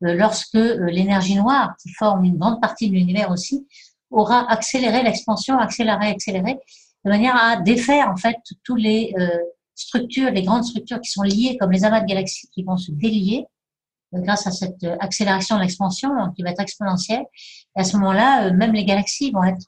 lorsque l'énergie noire, qui forme une grande partie de l'univers aussi, aura accéléré l'expansion, accéléré, accéléré, de manière à défaire en fait tous les euh, structures, les grandes structures qui sont liées, comme les amas de galaxies qui vont se délier euh, grâce à cette euh, accélération de l'expansion qui va être exponentielle. Et à ce moment-là, même les galaxies vont être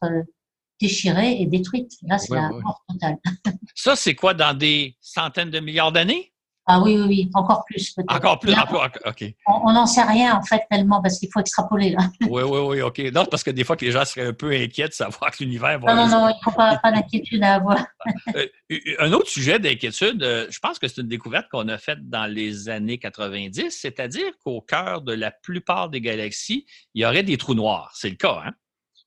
déchirées et détruites. Là, c'est la mort totale. Ça, c'est quoi dans des centaines de milliards d'années? Ah oui, oui, oui, encore plus peut-être. Encore plus, encore, OK. On n'en sait rien en fait tellement parce qu'il faut extrapoler là. oui, oui, oui, OK. Non, parce que des fois que les gens seraient un peu inquiets de savoir que l'univers va... Non, non, non, il ne faut pas, pas d'inquiétude à avoir. Euh, un autre sujet d'inquiétude, euh, je pense que c'est une découverte qu'on a faite dans les années 90, c'est-à-dire qu'au cœur de la plupart des galaxies, il y aurait des trous noirs. C'est le cas, hein?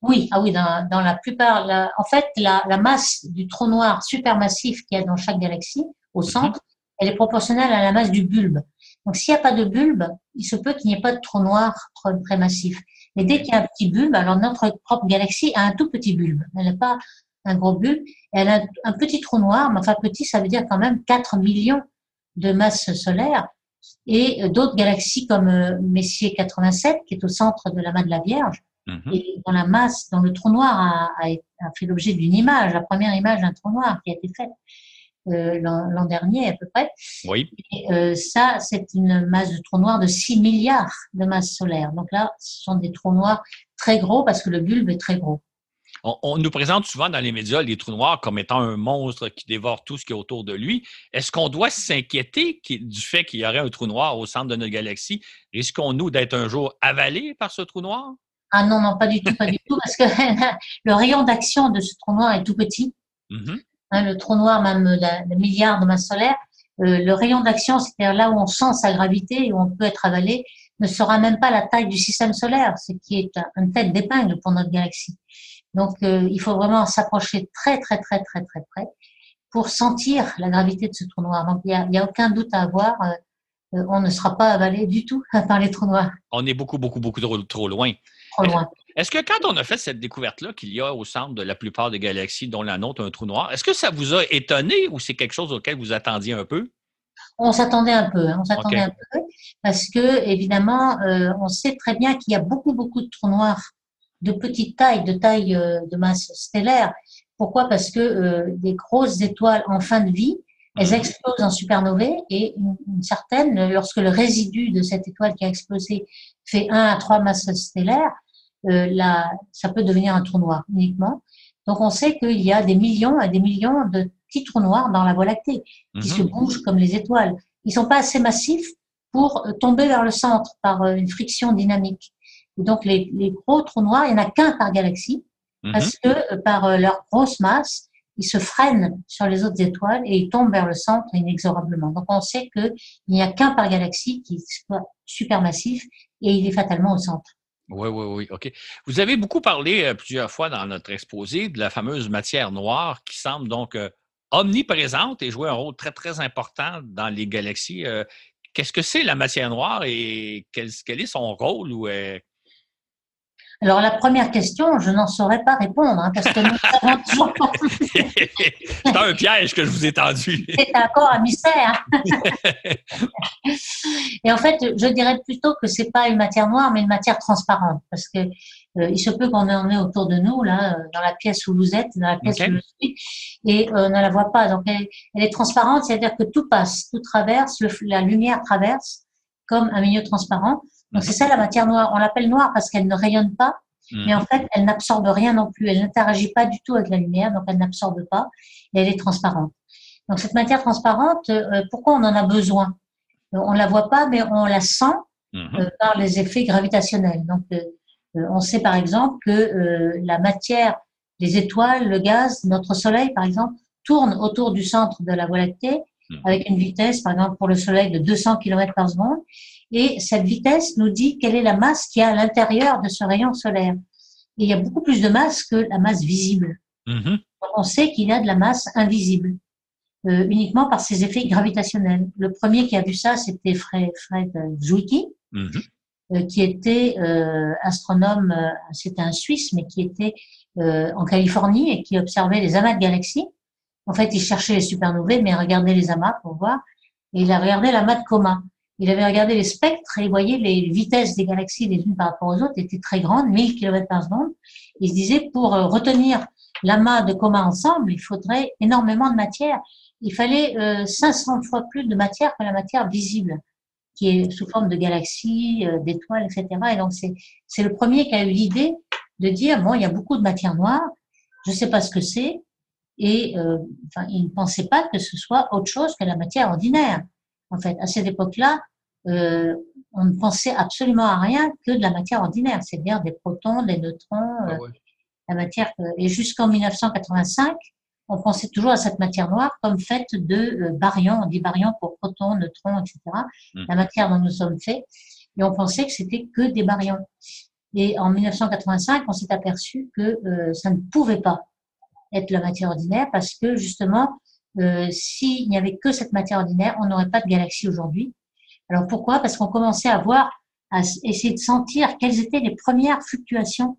Oui, ah oui, dans, dans la plupart, en fait, la, la, masse du trou noir supermassif qu'il y a dans chaque galaxie, au mm-hmm. centre, elle est proportionnelle à la masse du bulbe. Donc, s'il n'y a pas de bulbe, il se peut qu'il n'y ait pas de trou noir très massif. Mais dès qu'il y a un petit bulbe, alors notre propre galaxie a un tout petit bulbe. Elle n'a pas un gros bulbe. Elle a un petit trou noir, mais enfin petit, ça veut dire quand même 4 millions de masses solaires. Et d'autres galaxies comme euh, Messier 87, qui est au centre de la main de la Vierge, mhm. et dans la masse, dans le trou noir a, a fait l'objet d'une image, la première image d'un trou noir qui a été faite. Euh, l'an dernier à peu près. Oui. Et, euh, ça, c'est une masse de trous noirs de 6 milliards de masses solaires. Donc là, ce sont des trous noirs très gros parce que le bulbe est très gros. On, nous présente souvent dans les médias les trous noirs comme étant un monstre qui dévore tout ce qui est autour de lui. Est-ce qu'on doit s'inquiéter du fait qu'il y aurait un trou noir au centre de notre galaxie? Risquons-nous d'être un jour avalés par ce trou noir? Ah non, non, pas du tout, pas du tout, parce que le rayon d'action de ce trou noir est tout petit. Mm-hmm. Hein, le trou noir, même le milliard de masse solaire, euh, le rayon d'action, c'est-à-dire là où on sent sa gravité et où on peut être avalé, ne sera même pas la taille du système solaire, ce qui est une tête d'épingle pour notre galaxie. Donc, euh, il faut vraiment s'approcher très, très, très, très, très près pour sentir la gravité de ce trou noir. Donc, il n'y a, a, aucun doute à avoir. Euh, on ne sera pas avalé du tout par les trous noirs. On est beaucoup, beaucoup, beaucoup trop, trop loin. Trop loin. Est-ce que quand on a fait cette découverte-là qu'il y a au centre de la plupart des galaxies, dont la nôtre, un trou noir, est-ce que ça vous a étonné ou c'est quelque chose auquel vous attendiez un peu? On s'attendait un peu, hein, on s'attendait un peu, parce que évidemment, euh, on sait très bien qu'il y a beaucoup, beaucoup de trous noirs de petite taille, de taille euh, de masse stellaire. Pourquoi? Parce que euh, des grosses étoiles en fin de vie, elles mhm. explosent en supernovae et une, certaine, lorsque le résidu de cette étoile qui a explosé fait 1 à 3 masses stellaires, euh, là, ça peut devenir un trou noir uniquement. Donc on sait qu'il y a des millions et des millions de petits trous noirs dans la Voie lactée qui se mhm. bougent comme les étoiles. Ils sont pas assez massifs pour euh, tomber vers le centre par euh, une friction dynamique. donc les, les, gros trous noirs, il n'y en a qu'un par galaxie mhm. parce que euh, par leur grosse masse, ils se freinent sur les autres étoiles et ils tombent vers le centre inexorablement. Donc on sait qu'il n'y a qu'un par galaxie qui soit supermassif et il est fatalement au centre. Oui, oui, oui, OK. Vous avez beaucoup parlé plusieurs fois dans notre exposé de la fameuse matière noire qui semble donc omniprésente et jouer un rôle très, très important dans les galaxies. Euh, qu'est-ce que c'est la matière noire et quel, quel est son rôle ou euh, alors la première question, je n'en saurais pas répondre, hein, parce que nous savons toujours pas. C'est un piège que je vous ai tendu. C'est encore un mystère. Et en fait, je dirais plutôt que c'est pas une matière noire, mais une matière transparente, parce que euh, il se peut qu'on en ait autour de nous, là, euh, dans la pièce où vous êtes, dans la pièce où je suis, et euh, on ne la voit pas. Donc elle, est transparente, c'est-à-dire que tout passe, tout traverse, la lumière traverse comme un milieu transparent. Donc c'est ça la matière noire. On l'appelle noire parce qu'elle ne rayonne pas, mhm. mais en fait elle n'absorbe rien non plus. Elle n'interagit pas du tout avec la lumière, donc elle n'absorbe pas et elle est transparente. Donc cette matière transparente, euh, pourquoi on en a besoin? On la voit pas, mais on la sent mhm. euh, par les effets gravitationnels. Donc euh, on sait par exemple que la matière, les étoiles, le gaz, notre Soleil par exemple, tourne autour du centre de la Voie lactée mhm. avec une vitesse, par exemple pour le Soleil, de 200 km par seconde. Et cette vitesse nous dit quelle est la masse qui a à l'intérieur de ce rayon solaire. Et il y a beaucoup plus de masse que la masse visible. Mm-hmm. On sait qu'il y a de la masse invisible, euh, uniquement par ses effets gravitationnels. Le premier qui a vu ça, c'était Fred, Fred Zwicky, mm-hmm. euh, qui était euh, astronome, c'était un Suisse, mais qui était en Californie et qui observait les amas de galaxies. En fait, il cherchait les supernovae, mais il regardait les amas pour voir. Et il a regardé l'amas de coma il avait regardé les spectres et il voyait les vitesses des galaxies les unes par rapport aux autres étaient très grandes, 1000 km par seconde. Il se disait, pour euh, retenir l'amas de coma ensemble, il faudrait énormément de matière. Il fallait 500 euh, fois plus de matière que la matière visible, qui est sous forme de galaxies, euh, d'étoiles, etc. Et donc, c'est le premier qui a eu l'idée de dire, bon, il y a beaucoup de matière noire, je ne sais pas ce que c'est, et enfin, il ne pensait pas que ce soit autre chose que la matière ordinaire. En fait, à cette époque-là, euh, on ne pensait absolument à rien que de la matière ordinaire, c'est-à-dire des protons, des neutrons, ah euh, la matière. et jusqu'en 1985, on pensait toujours à cette matière noire comme faite de euh, baryons, on dit baryons pour protons, neutrons, etc. Hmm. La matière dont nous sommes faits, et on pensait que c'était que des baryons. Et en 1985, on s'est aperçu que euh, ça ne pouvait pas être la matière ordinaire parce que justement, euh, s'il n'y avait que cette matière ordinaire, on n'aurait pas de galaxie aujourd'hui. Alors pourquoi? Parce qu'on commençait à voir, à essayer de sentir quelles étaient les premières fluctuations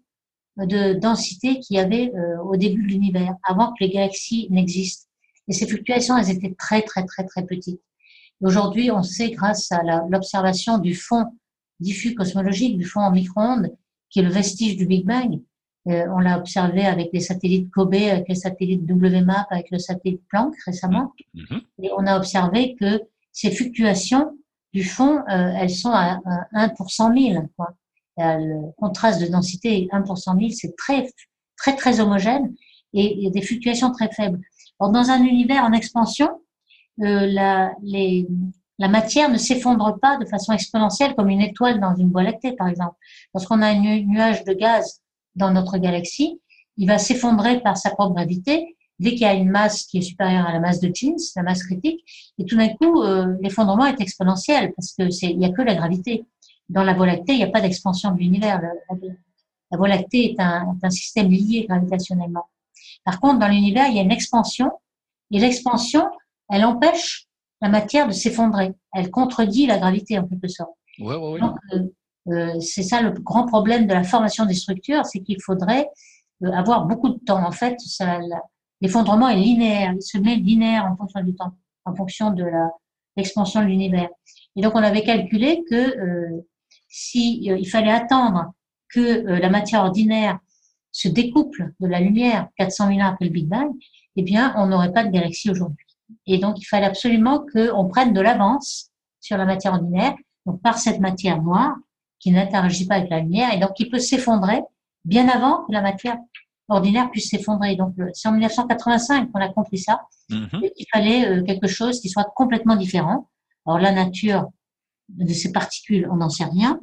de densité qu'il y avait euh, au début de l'univers, avant que les galaxies n'existent. Et ces fluctuations, elles étaient très, très, très, très petites. Aujourd'hui, on sait, grâce à l'observation du fond diffus cosmologique, du fond en micro-ondes, qui est le vestige du Big Bang, euh, on l'a observé avec les satellites Kobe, avec les satellites WMAP, avec le satellite Planck récemment. Mm-hmm. Et on a observé que ces fluctuations du fond, euh, elles sont à, 1 pour 100 000. Quoi. le contraste de densité 1 pour 100 000, c'est très, très, très homogène et a des fluctuations très faibles. Alors, dans un univers en expansion, euh, la, les, la matière ne s'effondre pas de façon exponentielle comme une étoile dans une voie lactée, par exemple. Lorsqu'on a un nuage de gaz dans notre galaxie, il va s'effondrer par sa propre gravité dès qu'il y a une masse qui est supérieure à la masse de Jeans, la masse critique, et tout d'un coup, euh, l'effondrement est exponentiel parce que c'est, il n'y a que la gravité. Dans la Voie lactée, il n'y a pas d'expansion de l'univers. La, Voie lactée est un, un, système lié gravitationnellement. Par contre, dans l'univers, il y a une expansion, et l'expansion, elle empêche la matière de s'effondrer. Elle contredit la gravité en quelque sorte. Ouais, ouais, ouais. Donc, euh, euh, c'est ça le grand problème de la formation des structures, c'est qu'il faudrait avoir beaucoup de temps. En fait, l'effondrement est linéaire, il se met linéaire en fonction du temps, en fonction de l'expansion de l'univers. Et donc on avait calculé que euh, si il fallait attendre que la matière ordinaire se découple de la lumière 400 000 ans après le Big Bang, eh bien on n'aurait pas de galaxie aujourd'hui. Et donc il fallait absolument qu'on prenne de l'avance sur la matière ordinaire, donc par cette matière noire qui n'interagit pas avec la lumière et donc qui peut s'effondrer bien avant que la matière ordinaire puisse s'effondrer. Donc c'est en 1985 qu'on a compris ça. Il fallait euh, quelque chose qui soit complètement différent. Alors la nature de ces particules, on n'en sait rien.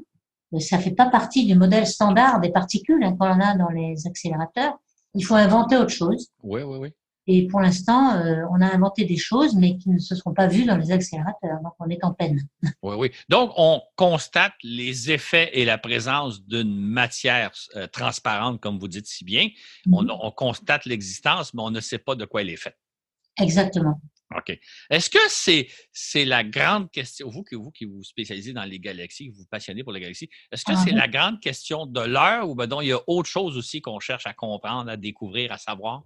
Euh, ça fait pas partie du modèle standard des particules hein, qu'on a dans les accélérateurs. Il faut inventer autre chose. Oui, oui, oui. Et pour l'instant, euh, on a inventé des choses, mais qui ne se sont pas vues dans les accélérateurs. Donc, on est en peine. Oui, oui. Donc, on constate les effets et la présence d'une matière euh, transparente, comme vous dites si bien. on, mhm. on, constate l'existence, mais on ne sait pas de quoi elle est faite. Exactement. OK. Est-ce que c'est c'est la grande question, vous, vous qui vous spécialisez dans les galaxies, vous vous passionnez pour les galaxies, est-ce que ah c'est la grande question de l'heure ou ben donc il y a autre chose aussi qu'on cherche à comprendre, à découvrir, à savoir?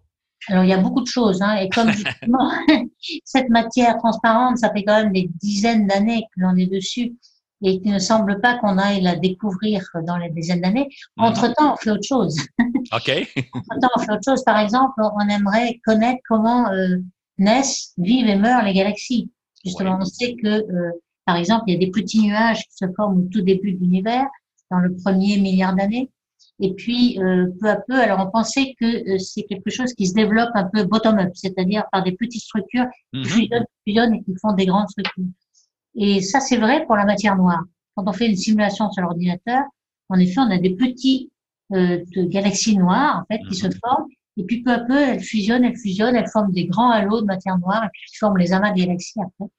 Alors, il y a beaucoup de choses. Hein, et comme justement, cette matière transparente, ça fait quand même des dizaines d'années que l'on est dessus et qu'il ne semble pas qu'on aille la découvrir dans les dizaines d'années. Entre-temps, on fait autre chose. OK. Entre-temps, on fait autre chose. Par exemple, on aimerait connaître comment euh, naissent, vivent et meurent les galaxies. Justement, on sait que, euh, par exemple, il y a des petits nuages qui se forment au tout début de l'univers, dans le premier milliard d'années. Et puis, euh, peu à peu, alors on pensait que euh, c'est quelque chose qui se développe un peu bottom-up, c'est-à-dire par des petites structures qui mhm. fusionnent, fusionnent et qui font des grandes structures. Et ça, c'est vrai pour la matière noire. Quand on fait une simulation sur l'ordinateur, en effet, on a des petits euh, de galaxies noires en fait qui se mhm. forment. Et puis peu à peu, elles fusionnent, elles fusionnent, elles forment des grands halos de matière noire et puis elles forment les amas de galaxies après.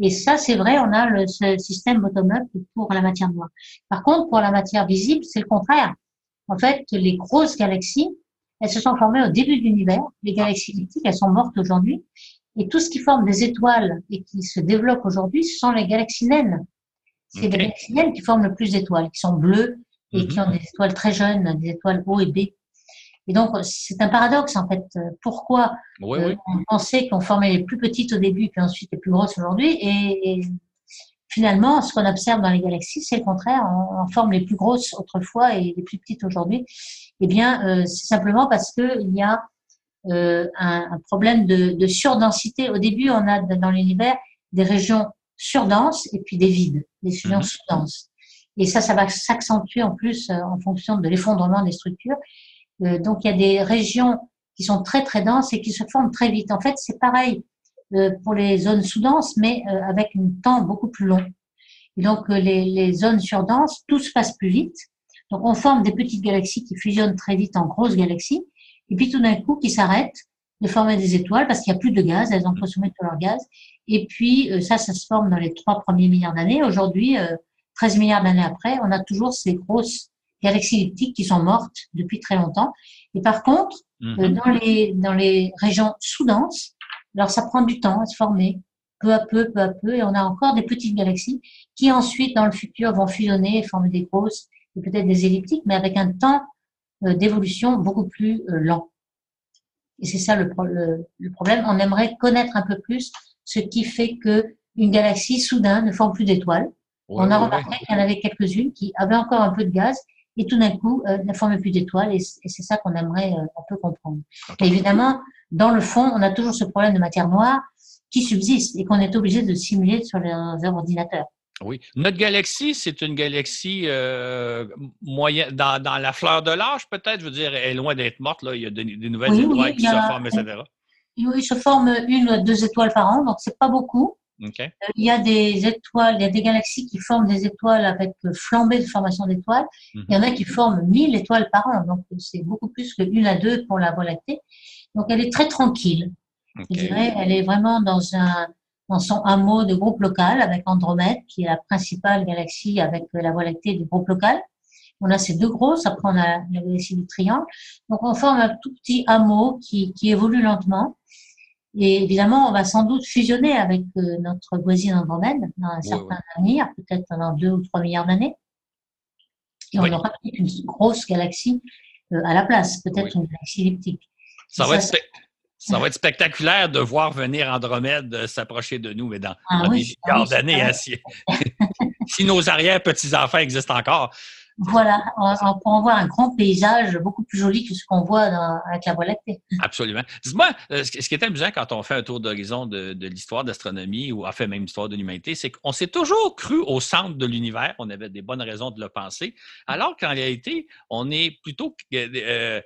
Et ça, c'est vrai, on a le, ce système bottom-up pour la matière noire. Par contre, pour la matière visible, c'est le contraire. En fait, les grosses galaxies, elles se sont formées au début de l'univers. Les galaxies elliptiques, elles sont mortes aujourd'hui. Et tout ce qui forme des étoiles et qui se développe aujourd'hui, ce sont les galaxies naines. C'est les galaxies naines qui forment le plus d'étoiles, qui sont bleues et qui mhm. ont des étoiles très jeunes, des étoiles O et B. Et donc, c'est un paradoxe, en fait. Pourquoi euh, on pensait qu'on formait les plus petites au début, puis ensuite les plus grosses aujourd'hui, et, finalement, ce qu'on observe dans les galaxies, c'est le contraire. On, forme les plus grosses autrefois et les plus petites aujourd'hui. Eh bien, euh, c'est simplement parce qu'il y a euh, un, un, problème de, de, surdensité. Au début, on a dans l'univers des régions surdenses et puis des vides, des régions mhm. sous-denses. Et ça, ça va s'accentuer en plus euh, en fonction de l'effondrement des structures. Euh, donc, il y a des régions qui sont très, très denses et qui se forment très vite. En fait, c'est pareil pour les zones sous-denses, mais euh, avec un temps beaucoup plus long. Et donc, euh, les, les zones surdenses, tout se passe plus vite. Donc, on forme des petites galaxies qui fusionnent très vite en grosses galaxies, et puis tout d'un coup, qui s'arrêtent de former des étoiles parce qu'il n'y a plus de gaz, elles ont consommé tout leur gaz. Et puis, ça, ça se forme dans les trois premiers milliards d'années. Aujourd'hui, 13 milliards d'années après, on a toujours ces grosses galaxies elliptiques qui sont mortes depuis très longtemps. Et par contre, mm-hmm. dans, les, dans les régions sous-denses, alors ça prend du temps à se former, peu à peu, peu à peu, et on a encore des petites galaxies qui ensuite, dans le futur, vont fusionner et former des grosses et peut-être des elliptiques, mais avec un temps euh, d'évolution beaucoup plus euh, lent. Et c'est ça le, problème. On aimerait connaître un peu plus ce qui fait que une galaxie soudain ne forme plus d'étoiles. on a remarqué qu'il y en avait quelques-unes qui avaient encore un peu de gaz et tout d'un coup euh, ne forment plus d'étoiles et, c'est ça qu'on aimerait un peu comprendre. évidemment, dans le fond, on a toujours ce problème de matière noire qui subsiste et qu'on est obligé de simuler sur les ordinateurs. Oui. Notre galaxie, c'est une galaxie euh, moyenne, dans, la fleur de l'âge, peut-être? Je veux dire, elle est loin d'être morte. Là. Il y a des, nouvelles étoiles qui se forment, etc. Oui, il se forme une ou deux étoiles par an, donc c'est pas beaucoup. Euh, il y a des étoiles, il y a des galaxies qui forment des étoiles avec flambée de formation d'étoiles. Il y en a qui forment 1000 étoiles par an, donc c'est beaucoup plus qu'une à deux pour la Voie lactée. Donc elle est très tranquille. Je dirais, elle est vraiment dans un dans son hameau de groupe local avec Andromède, qui est la principale galaxie avec la Voie lactée du groupe local. On a ces deux grosses, après on a la galaxie du triangle. Donc on forme un tout petit hameau qui, qui évolue lentement. Et évidemment, on va sans doute fusionner avec euh, notre voisine Andromède dans un certain avenir, peut-être dans deux ou trois milliards d'années. Et on aura une grosse galaxie euh, à la place, peut-être une galaxie elliptique. Ça va, être, Ça va être spectaculaire de voir venir Andromède s'approcher de nous, mais dans, ah des milliards d'années, hein, si, nos arrière-petits-enfants existent encore. Voilà, on, peut en voir un grand paysage beaucoup plus joli que ce qu'on voit avec la Voie lactée. Absolument. Dis-moi, euh, ce qui est amusant quand on fait un tour d'horizon de, l'histoire d'astronomie ou en fait même l'histoire de l'humanité, c'est qu'on s'est toujours cru au centre de l'univers. On avait des bonnes raisons de le penser, alors qu'en réalité, on est plutôt euh,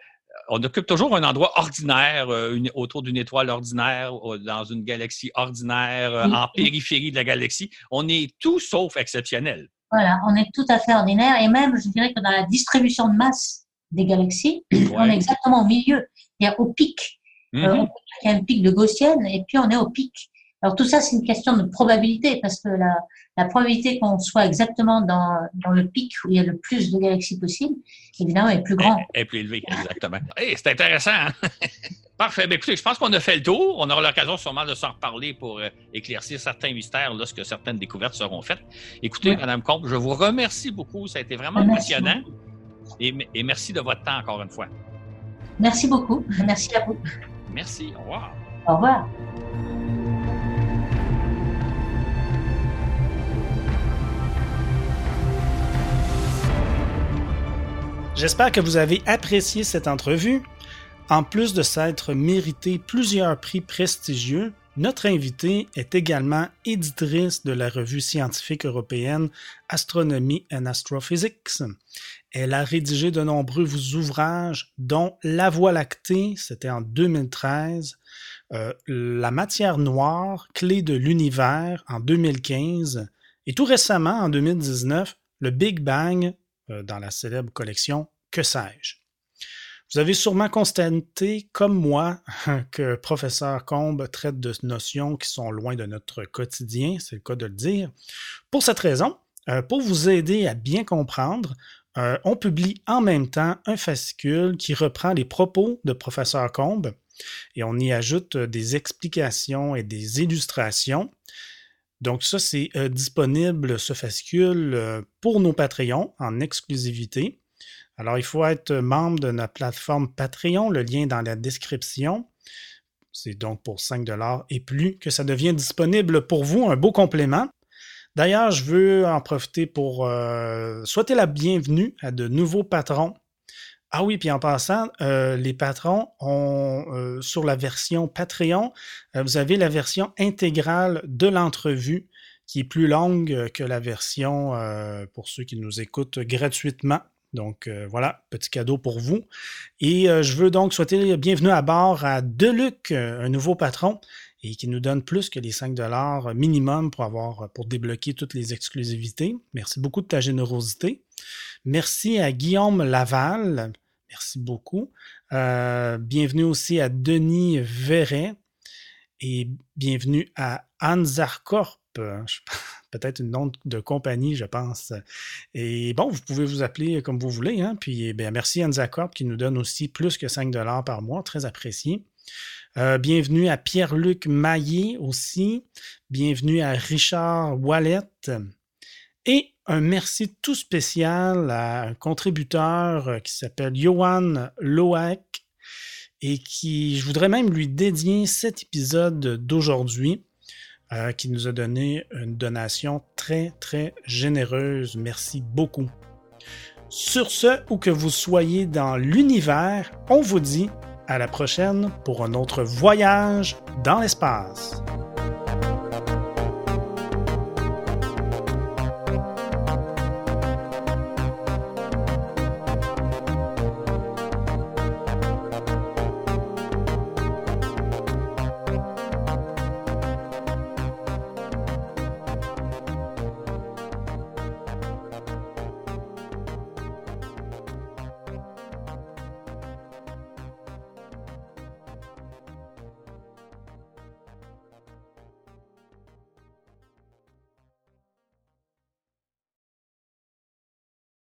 on occupe toujours un endroit ordinaire euh, autour d'une étoile ordinaire, dans une galaxie ordinaire, euh, en périphérie de la galaxie. On est tout sauf exceptionnel. Voilà, on est tout à fait ordinaire et même, je dirais que dans la distribution de masse des galaxies, on est exactement au milieu, c'est-à-dire au pic. Euh, mm-hmm. il y a un pic de Gaussienne et puis on est au pic. Alors tout ça, c'est une question de probabilité parce que la, la probabilité qu'on soit exactement dans, dans, le pic où il y a le plus de galaxies possible, évidemment, est plus grande. Est, plus élevée, exactement. c'est intéressant. Hein? Parfait. Ben, écoutez, je pense qu'on a fait le tour. On aura l'occasion sûrement de s'en reparler pour euh, éclaircir certains mystères lorsque certaines découvertes seront faites. Écoutez, Madame Comte, je vous remercie beaucoup. Ça a été vraiment passionnant. Et, et merci de votre temps encore une fois. Merci beaucoup. Merci à vous. Merci. Au revoir. Au revoir. J'espère que vous avez apprécié cette entrevue. En plus de s'être mérité plusieurs prix prestigieux, notre invitée est également éditrice de la revue scientifique européenne Astronomy and Astrophysics. Elle a rédigé de nombreux ouvrages, dont La Voie lactée, c'était en 2013, euh, La matière noire, clé de l'univers en 2015, et tout récemment, en 2019, Le Big Bang, euh, dans la célèbre collection Que sais-je. Vous avez sûrement constaté, comme moi, que professeur Combe traite de notions qui sont loin de notre quotidien, c'est le cas de le dire. Pour cette raison, euh, pour vous aider à bien comprendre, euh, on publie en même temps un fascicule qui reprend les propos de professeur Combe et on y ajoute des explications et des illustrations. Donc ça, c'est euh, disponible, ce fascicule, euh, pour nos Patreons en exclusivité. Alors, il faut être membre de notre plateforme Patreon, le lien dans la description. C'est donc pour 5 et plus que ça devient disponible pour vous, un beau complément. D'ailleurs, je veux en profiter pour euh, souhaiter la bienvenue à de nouveaux patrons ah oui, puis en passant, euh, les patrons ont euh, sur la version Patreon, vous avez la version intégrale de l'entrevue qui est plus longue que la version pour ceux qui nous écoutent gratuitement. Donc voilà, petit cadeau pour vous. Et je veux donc souhaiter bienvenue à bord à Deluc, un nouveau patron, et qui nous donne plus que les 5 dollars minimum pour avoir pour débloquer toutes les exclusivités. Merci beaucoup de ta générosité. Merci à Guillaume Laval. Merci beaucoup. Euh, bienvenue aussi à Denis Verret et bienvenue à Anzarcorp. Peut-être une nom de compagnie, je pense. Et bon, vous pouvez vous appeler comme vous voulez. Hein? Puis eh bien, merci Anzarcorp qui nous donne aussi plus que 5 par mois. Très apprécié. Euh, bienvenue à Pierre-Luc Maillet aussi. Bienvenue à Richard Wallet. Et un merci tout spécial à un contributeur euh, qui s'appelle Johan Loak et qui, je voudrais même lui dédier cet épisode d'aujourd'hui, euh, qui nous a donné une donation très, très généreuse. Merci beaucoup. Sur ce, où que vous soyez dans l'univers, on vous dit à la prochaine pour un autre voyage dans l'espace.